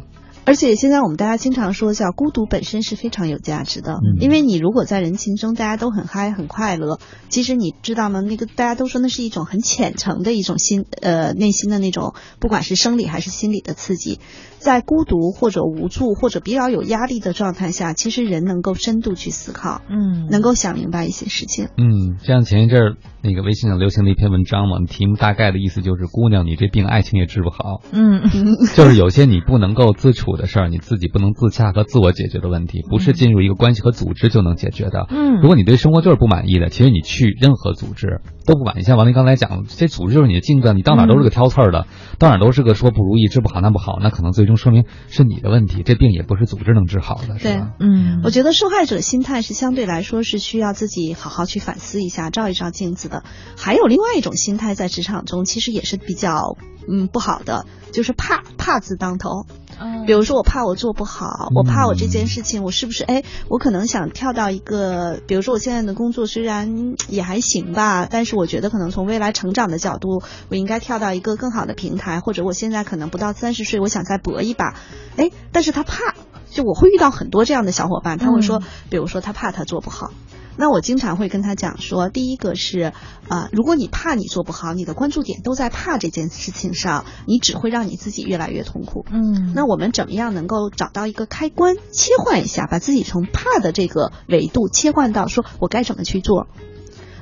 C: 而且现在我们大家经常说叫孤独本身是非常有价值的，
B: 嗯
C: 因为你如果在人群中大家都很嗨很快乐，其实你知道吗？那个大家都说那是一种很浅层的一种心呃内心的那种，不管是生理还是心理的刺激，在孤独或者无助或者比较有压力的状态下，其实人能够深度去思考，
A: 嗯
C: 能够想明白一些事情。
B: 嗯，像前一阵儿那个微信上流行的一篇文章嘛，题目大概的意思就是：姑娘，你这病爱情也治不好。
A: 嗯
B: 就是有些你不能够自处的事儿，你自己不能自洽和自我解决的问题，不是进入一个关系和组织就能解决的。
A: 嗯
B: 如果你对生活就是不满意的，其实你去任何组织都不满意。像王林刚才讲，这组织就是你的镜子，你到哪儿都是个挑刺儿的，到哪儿都是个说不如意、治不好那不好，那可能最终说明是你的问题，这病也不是组织能治好的，是
C: 对
B: 吧？
A: 嗯
C: 我觉得受害者心态是相对来说是需要自己好好去反思一下，照一照镜子的。还有另外一种心态在职场中其实也是比较嗯不好的，就是怕怕字当头。
A: 嗯。
C: 比如说我怕我做不好，我怕我这件事情我是不是哎，我可能想跳到一个，比如说我现在的工作虽然也还行吧，但是我觉得可能从未来成长的角度，我应该跳到一个更好的平台，或者我现在可能不到三十岁，我想再搏一把，哎，但是他怕，就我会遇到很多这样的小伙伴，他会说，
A: 嗯。
C: 比如说他怕他做不好。那我经常会跟他讲说，第一个是，啊、如果你怕你做不好，你的关注点都在怕这件事情上，你只会让你自己越来越痛苦。
A: 嗯
C: 那我们怎么样能够找到一个开关，切换一下，把自己从怕的这个维度切换到说我该怎么去做？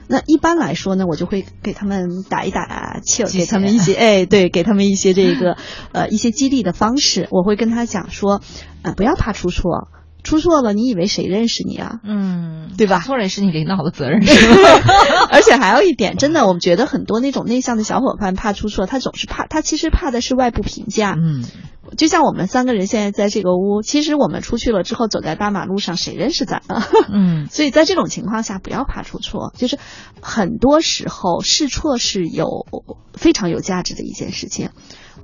C: 那一般来说呢，我就会给他们打一打气给他们一些哎，对，给他们一些这个 呃一些激励的方式。我会跟他讲说，呃，不要怕出错，出错了你以为谁认识你啊？
A: 嗯，
C: 对吧
A: 错了也是你领导的责任，是吧？
C: 而且还有一点，真的，我们觉得很多那种内向的小伙伴怕出错，他总是怕，他其实怕的是外部评价。
A: 嗯
C: 就像我们三个人现在在这个屋，其实我们出去了之后，走在大马路上，谁认识咱啊？
A: 嗯
C: 所以在这种情况下，不要怕出错。就是很多时候试错是有非常有价值的一件事情，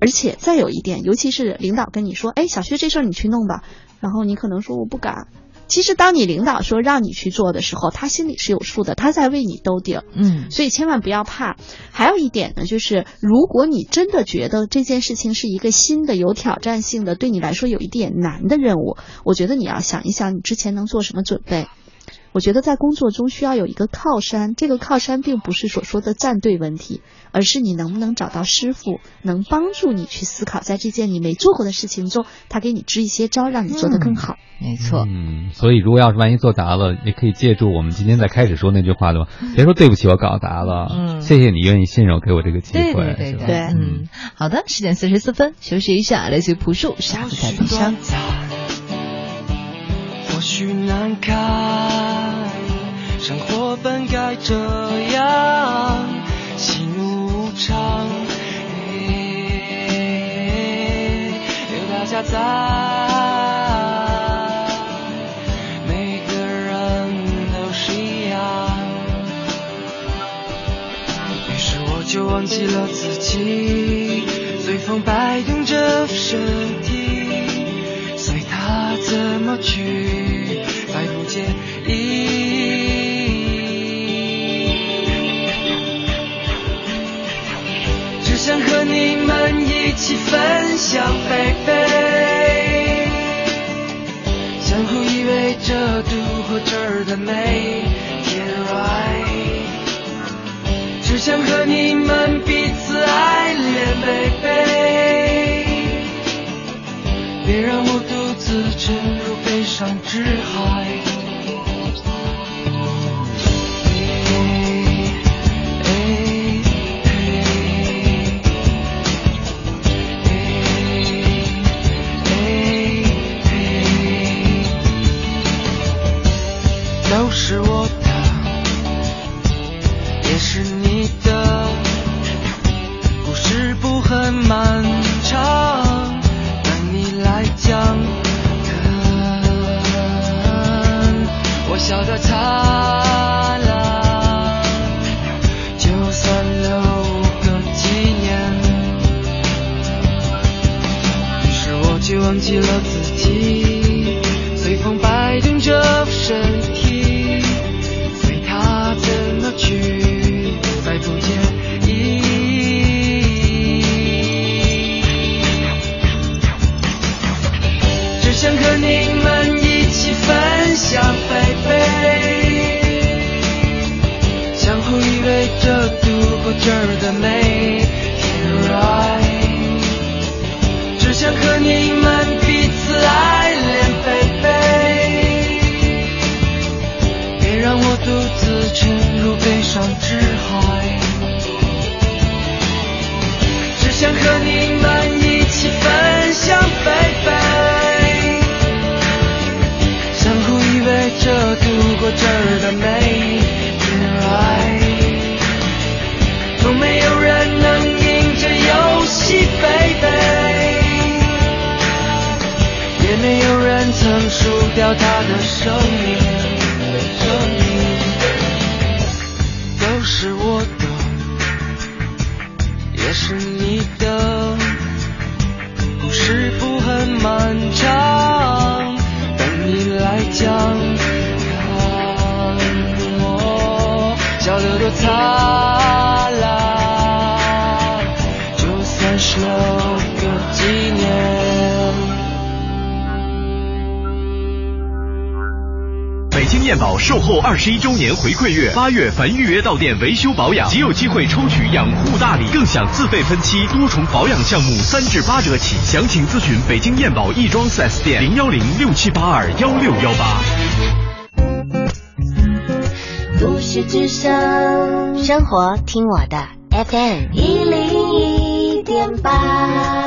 C: 而且再有一点，尤其是领导跟你说：“哎，小薛这事儿你去弄吧。”然后你可能说我不敢。其实当你领导说让你去做的时候，他心里是有数的，他在为你兜底儿。
A: 嗯
C: 所以千万不要怕。还有一点呢，就是如果你真的觉得这件事情是一个新的、有挑战性的，对你来说有一点难的任务，我觉得你要想一想你之前能做什么准备。我觉得在工作中需要有一个靠山，这个靠山并不是所说的站队问题，而是你能不能找到师傅，能帮助你去思考，在这件你没做过的事情中，他给你支一些招，让你做得更好。
A: 没错，
B: 嗯，所以如果要是万一做砸了，也可以借助我们今天在开始说那句话的嘛，别说对不起，我搞砸了，
A: 嗯。
B: 谢谢你愿意信任我，给我这个机会，
A: 对对对嗯，好的，十点四十四分，休息一下，来自于朴树，傻子在悲伤。
D: 或许难开，生活本该这样，喜怒唱，有大家在，每个人都是一样。于是我就忘记了自己，随风摆动着身体，随它怎么去，再不见你们一起分享，baby，相互依偎着度过这儿的每一天，right。只想和你们彼此爱恋，baby，别让我独自沉入悲伤之海。
H: 十一周年回馈月，八月凡预约到店维修保养，即有机会抽取养护大礼，更享自费分期多重保养项目三至八折起。详情咨询北京燕宝亦庄 4S 店零幺零六七八二幺六幺八。
I: 都市之声，生活听我的 FM 一零一点八。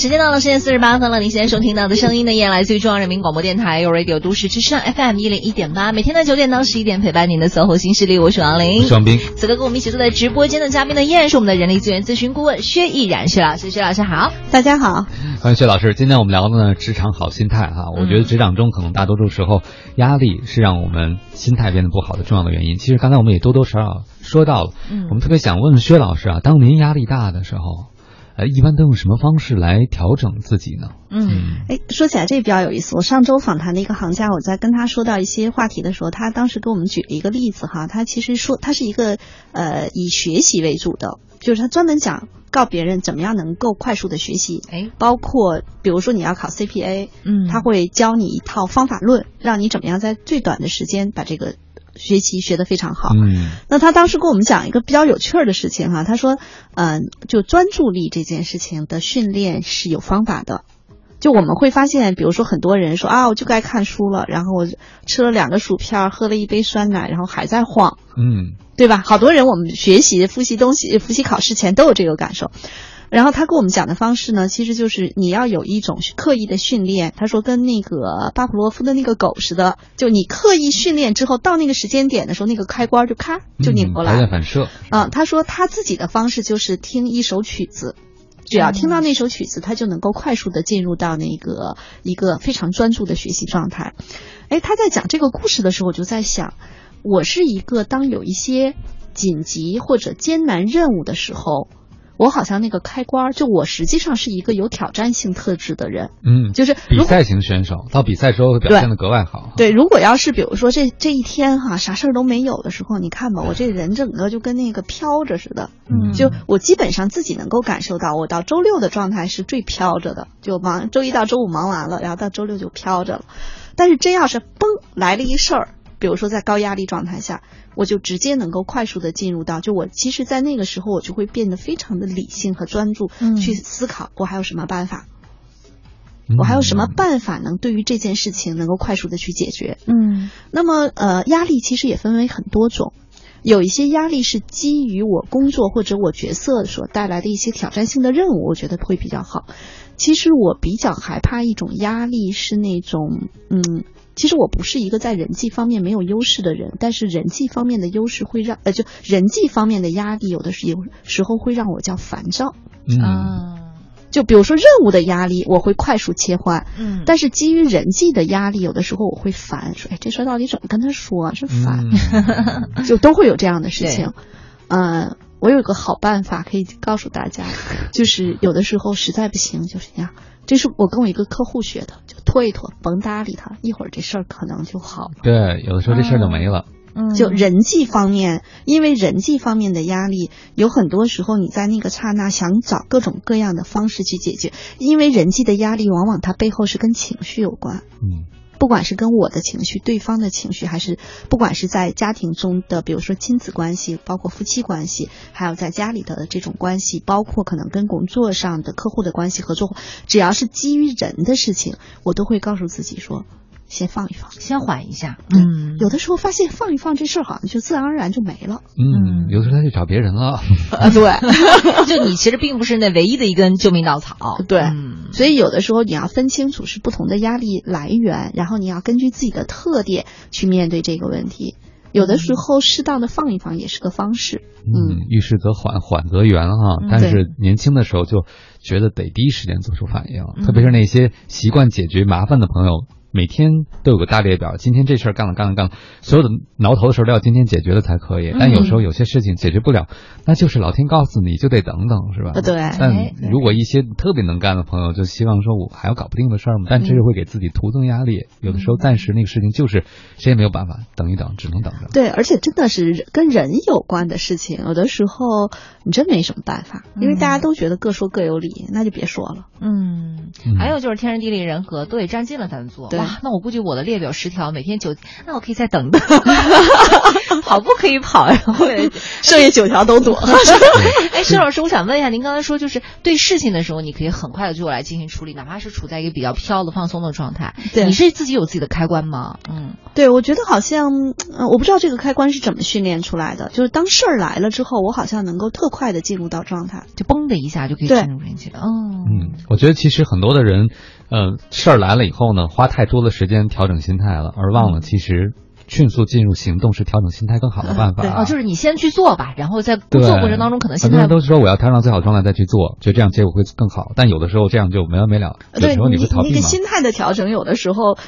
A: 时间到了十点四十八分了，您现在收听到的声音呢，依然来自于中央人民广播电台 u Radio 都市之声 FM 一零一点八，每天的九点到十一点陪伴您的 SOHO 新势力，我是王琳，
B: 双斌。
A: 此刻跟我们一起坐在直播间的嘉宾呢，依然是我们的人力资源咨询顾问薛毅然薛老师，薛老师好。
C: 大家好，
B: 欢迎薛老师。今天我们聊的呢，职场好心态哈。我觉得职场中可能大多数时候，压力是让我们心态变得不好的重要的原因。其实刚才我们也多多少少说到了，
A: 嗯
B: 我们特别想问问薛老师啊，当您压力大的时候，呃，一般都用什么方式来调整自己呢？
A: 嗯
C: 哎，说起来这比较有意思。我上周访谈的一个行家，我在跟他说到一些话题的时候，他当时给我们举了一个例子哈。他其实说他是一个呃以学习为主的，就是他专门讲告别人怎么样能够快速的学习，
A: 哎，
C: 包括比如说你要考 CPA，
A: 嗯
C: 他会教你一套方法论，让你怎么样在最短的时间把这个学习学得非常好。
B: 嗯
C: 那他当时跟我们讲一个比较有趣儿的事情哈，他说，嗯、就专注力这件事情的训练是有方法的。就我们会发现，比如说很多人说啊，我就该看书了，然后我吃了两个薯片，喝了一杯酸奶，然后还在晃，
B: 嗯
C: 对吧？好多人我们学习、复习东西、复习考试前都有这个感受。然后他跟我们讲的方式呢，其实就是你要有一种刻意的训练。他说跟那个巴甫洛夫的那个狗似的，就你刻意训练之后，到那个时间点的时候，那个开关就咔就拧过来
B: 嗯条
C: 了。
B: 件反射，
C: 啊、他说他自己的方式就是听一首曲子，只要听到那首曲子，他就能够快速的进入到那个一个非常专注的学习状态。哎，他在讲这个故事的时候，我就在想，我是一个当有一些紧急或者艰难任务的时候。我好像那个开关儿，就我实际上是一个有挑战性特质的人，
B: 嗯，
C: 就是
B: 比赛型选手，到比赛时候会表现的格外好。
C: 对，如果要是比如说这这一天哈、啥事儿都没有的时候，你看吧，我这人整个就跟那个飘着似的，
B: 嗯。
C: 就我基本上自己能够感受到，我到周六的状态是最飘着的，就忙周一到周五忙完了，然后到周六就飘着了。但是真要是嘣来了一事儿，比如说在高压力状态下，我就直接能够快速的进入到，就我其实，在那个时候我就会变得非常的理性和专注，
A: 嗯
C: 去思考我还有什么办法，
B: 嗯
C: 我还有什么办法能对于这件事情能够快速的去解决。
A: 嗯
C: 那么，呃，压力其实也分为很多种，有一些压力是基于我工作或者我角色所带来的一些挑战性的任务，我觉得会比较好。其实我比较害怕一种压力是那种，嗯，其实我不是一个在人际方面没有优势的人，但是人际方面的优势会让，呃，就人际方面的压力有的时有时候会让我叫烦躁。
B: 嗯
A: 啊
C: 就比如说任务的压力，我会快速切换，
A: 嗯
C: 但是基于人际的压力，有的时候我会烦，说，哎，这事儿到底怎么跟他说啊？真烦，
B: 嗯
C: 就都会有这样的事情。嗯，我有一个好办法可以告诉大家，就是有的时候实在不行，就是这样。这是我跟我一个客户学的，就拖一拖，甭搭理他，一会儿这事儿可能就好了。
B: 对，有的时候这事儿就没了。
A: 嗯
C: 就人际方面，因为人际方面的压力，有很多时候你在那个刹那想找各种各样的方式去解决，因为人际的压力往往它背后是跟情绪有关。
B: 嗯
C: 不管是跟我的情绪、对方的情绪，还是不管是在家庭中的，比如说亲子关系，包括夫妻关系，还有在家里的这种关系，包括可能跟工作上的客户的关系、合作，只要是基于人的事情，我都会告诉自己说，先放一放。
A: 先缓一下，嗯，
C: 有的时候发现放一放这事儿好像就自然而然就没了。
B: 嗯，有的时候他去找别人了。
C: 啊，对。
A: 就你其实并不是那唯一的一根救命稻草，
C: 对
A: 嗯
C: 所以有的时候你要分清楚是不同的压力来源，然后你要根据自己的特点去面对这个问题。有的时候适当的放一放也是个方式。
B: 嗯，遇事则缓，缓则圆哈。
C: 嗯
B: 但是年轻的时候就觉得得第一时间做出反应，
C: 嗯
B: 特别是那些习惯解决麻烦的朋友，每天都有个大列表，今天这事儿干了干了干了，所有的挠头的事儿都要今天解决了才可以。但有时候有些事情解决不了，那就是老天告诉你就得等等，是吧？
C: 呃对
B: 但
A: 哎
B: 如果一些特别能干的朋友，就希望说我还有搞不定的事儿嘛，但这是会给自己徒增压力。有的时候暂时那个事情就是谁也没有办法，等一等，只能等着。
C: 对，而且真的是跟人有关的事情，有的时候你真没什么办法，因为大家都觉得各说各有理，那就别说了。
A: 嗯，
B: 嗯
A: 还有就是天时地利人和都得占尽了才能做。
C: 对
A: 哇，那我估计我的列表十条，每天九，那我可以再等等，跑步可以跑，然后
C: 剩下九条都躲。
A: 哎，施老师，我想问一下，您刚才说就是对事情的时候，你可以很快的就来进行处理，哪怕是处在一个比较飘的、放松的状态。
C: 对
A: 你是自己有自己的开关吗？嗯
C: 对，我觉得好像，呃，我不知道这个开关是怎么训练出来的，就是当事儿来了之后，我好像能够特快的进入到状态。
A: 就嘣的一下就可以进入进去了。哦，
B: 嗯，我觉得其实很多的人，呃，事儿来了以后呢，花太多的时间调整心态了，而忘了其实迅速进入行动是调整心态更好的办法。
C: 对
A: 哦，就是你先去做吧，然后在
B: 工
A: 作过程当中可能心态
B: 很多人都说我要调整最好状态再去做，觉得这样结果会更好。但有的时候这样就没完没了，有
C: 对
B: 时候
C: 你那个。心态的调整，有的时候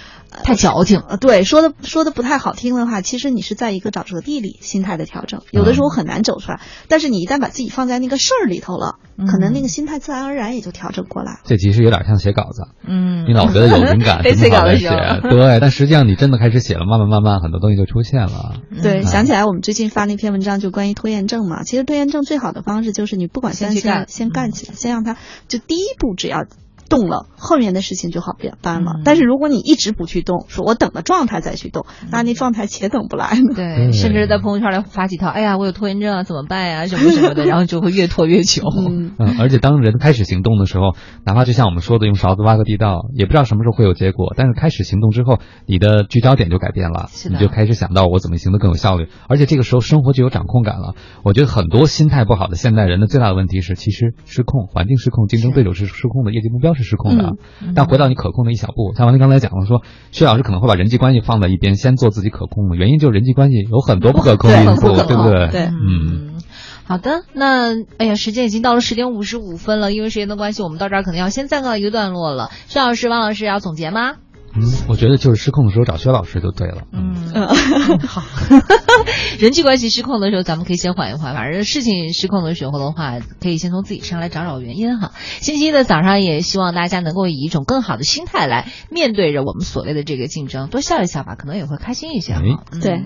A: 太矫情。
C: 呃，对，说的说的不太好听的话，其实你是在一个沼泽地里心态的调整，有的时候很难走出来。但是你一旦把自己放在那个事儿里头了，可能那个心态自然而然也就调整过来。
B: 这其实有点像写稿子，
A: 嗯，
B: 你老觉得有灵感，
A: 被催
B: 挺好的写对，但实际上你真的开始写了，慢慢慢慢很多东西就出现了。
C: 对，
B: 嗯
C: 想起来我们最近发那篇文章，就关于拖延症嘛。其实拖延症最好的方式就是你不管
A: 先去干
C: 先先干起来，先让它就第一步只要动了，后面的事情就好办了。
A: 嗯
C: 但是如果你一直不去动，说我等了状态再去动，那那状态且等不来呢。
A: 对，
B: 对
A: 甚至在朋友圈里发几条，哎呀，我有拖延症啊，怎么办呀，什么什么的，然后就会越拖越久。
C: 嗯，
B: 嗯，而且当人开始行动的时候，哪怕就像我们说的用勺子挖个地道，也不知道什么时候会有结果。但是开始行动之后，你的聚焦点就改变了，你就开始想到我怎么行得更有效率。而且这个时候生活就有掌控感了。我觉得很多心态不好的现代人的最大的问题是，其实失控，环境失控，竞争对手是失控的，业绩目标是失控的。
A: 嗯
B: 但回到你可控的一小步，像王林刚才讲了说，薛老师可能会把人际关系放在一边，先做自己可控的，原因就是人际关系有很多不可控
C: 对
B: 因素，对不对？
C: 对
B: 嗯。
A: 嗯，好的，那哎呀，时间已经到了十点五十五分了，因为时间的关系，我们到这儿可能要先暂告一个段落了。薛老师、王老师要总结吗？
B: 嗯，我觉得就是失控的时候找薛老师就对了。
A: 嗯，好。人际关系失控的时候，咱们可以先缓一缓。反正事情失控的时候的话，可以先从自己上来找找原因哈。星期一的早上，也希望大家能够以一种更好的心态来面对着我们所谓的这个竞争，多笑一笑吧，可能也会开心一些
C: 对，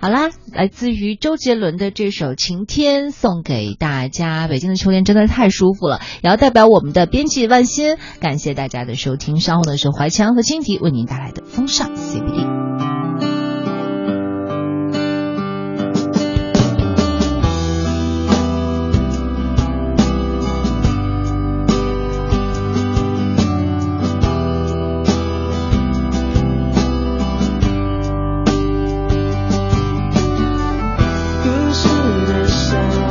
A: 好啦，来自于周杰伦的这首《晴天》送给大家。北京的秋天真的太舒服了，也要代表我们的编辑万欣，感谢大家的收听。稍后的是怀强和金迪为您带来的风尚 CBD。故事的伤。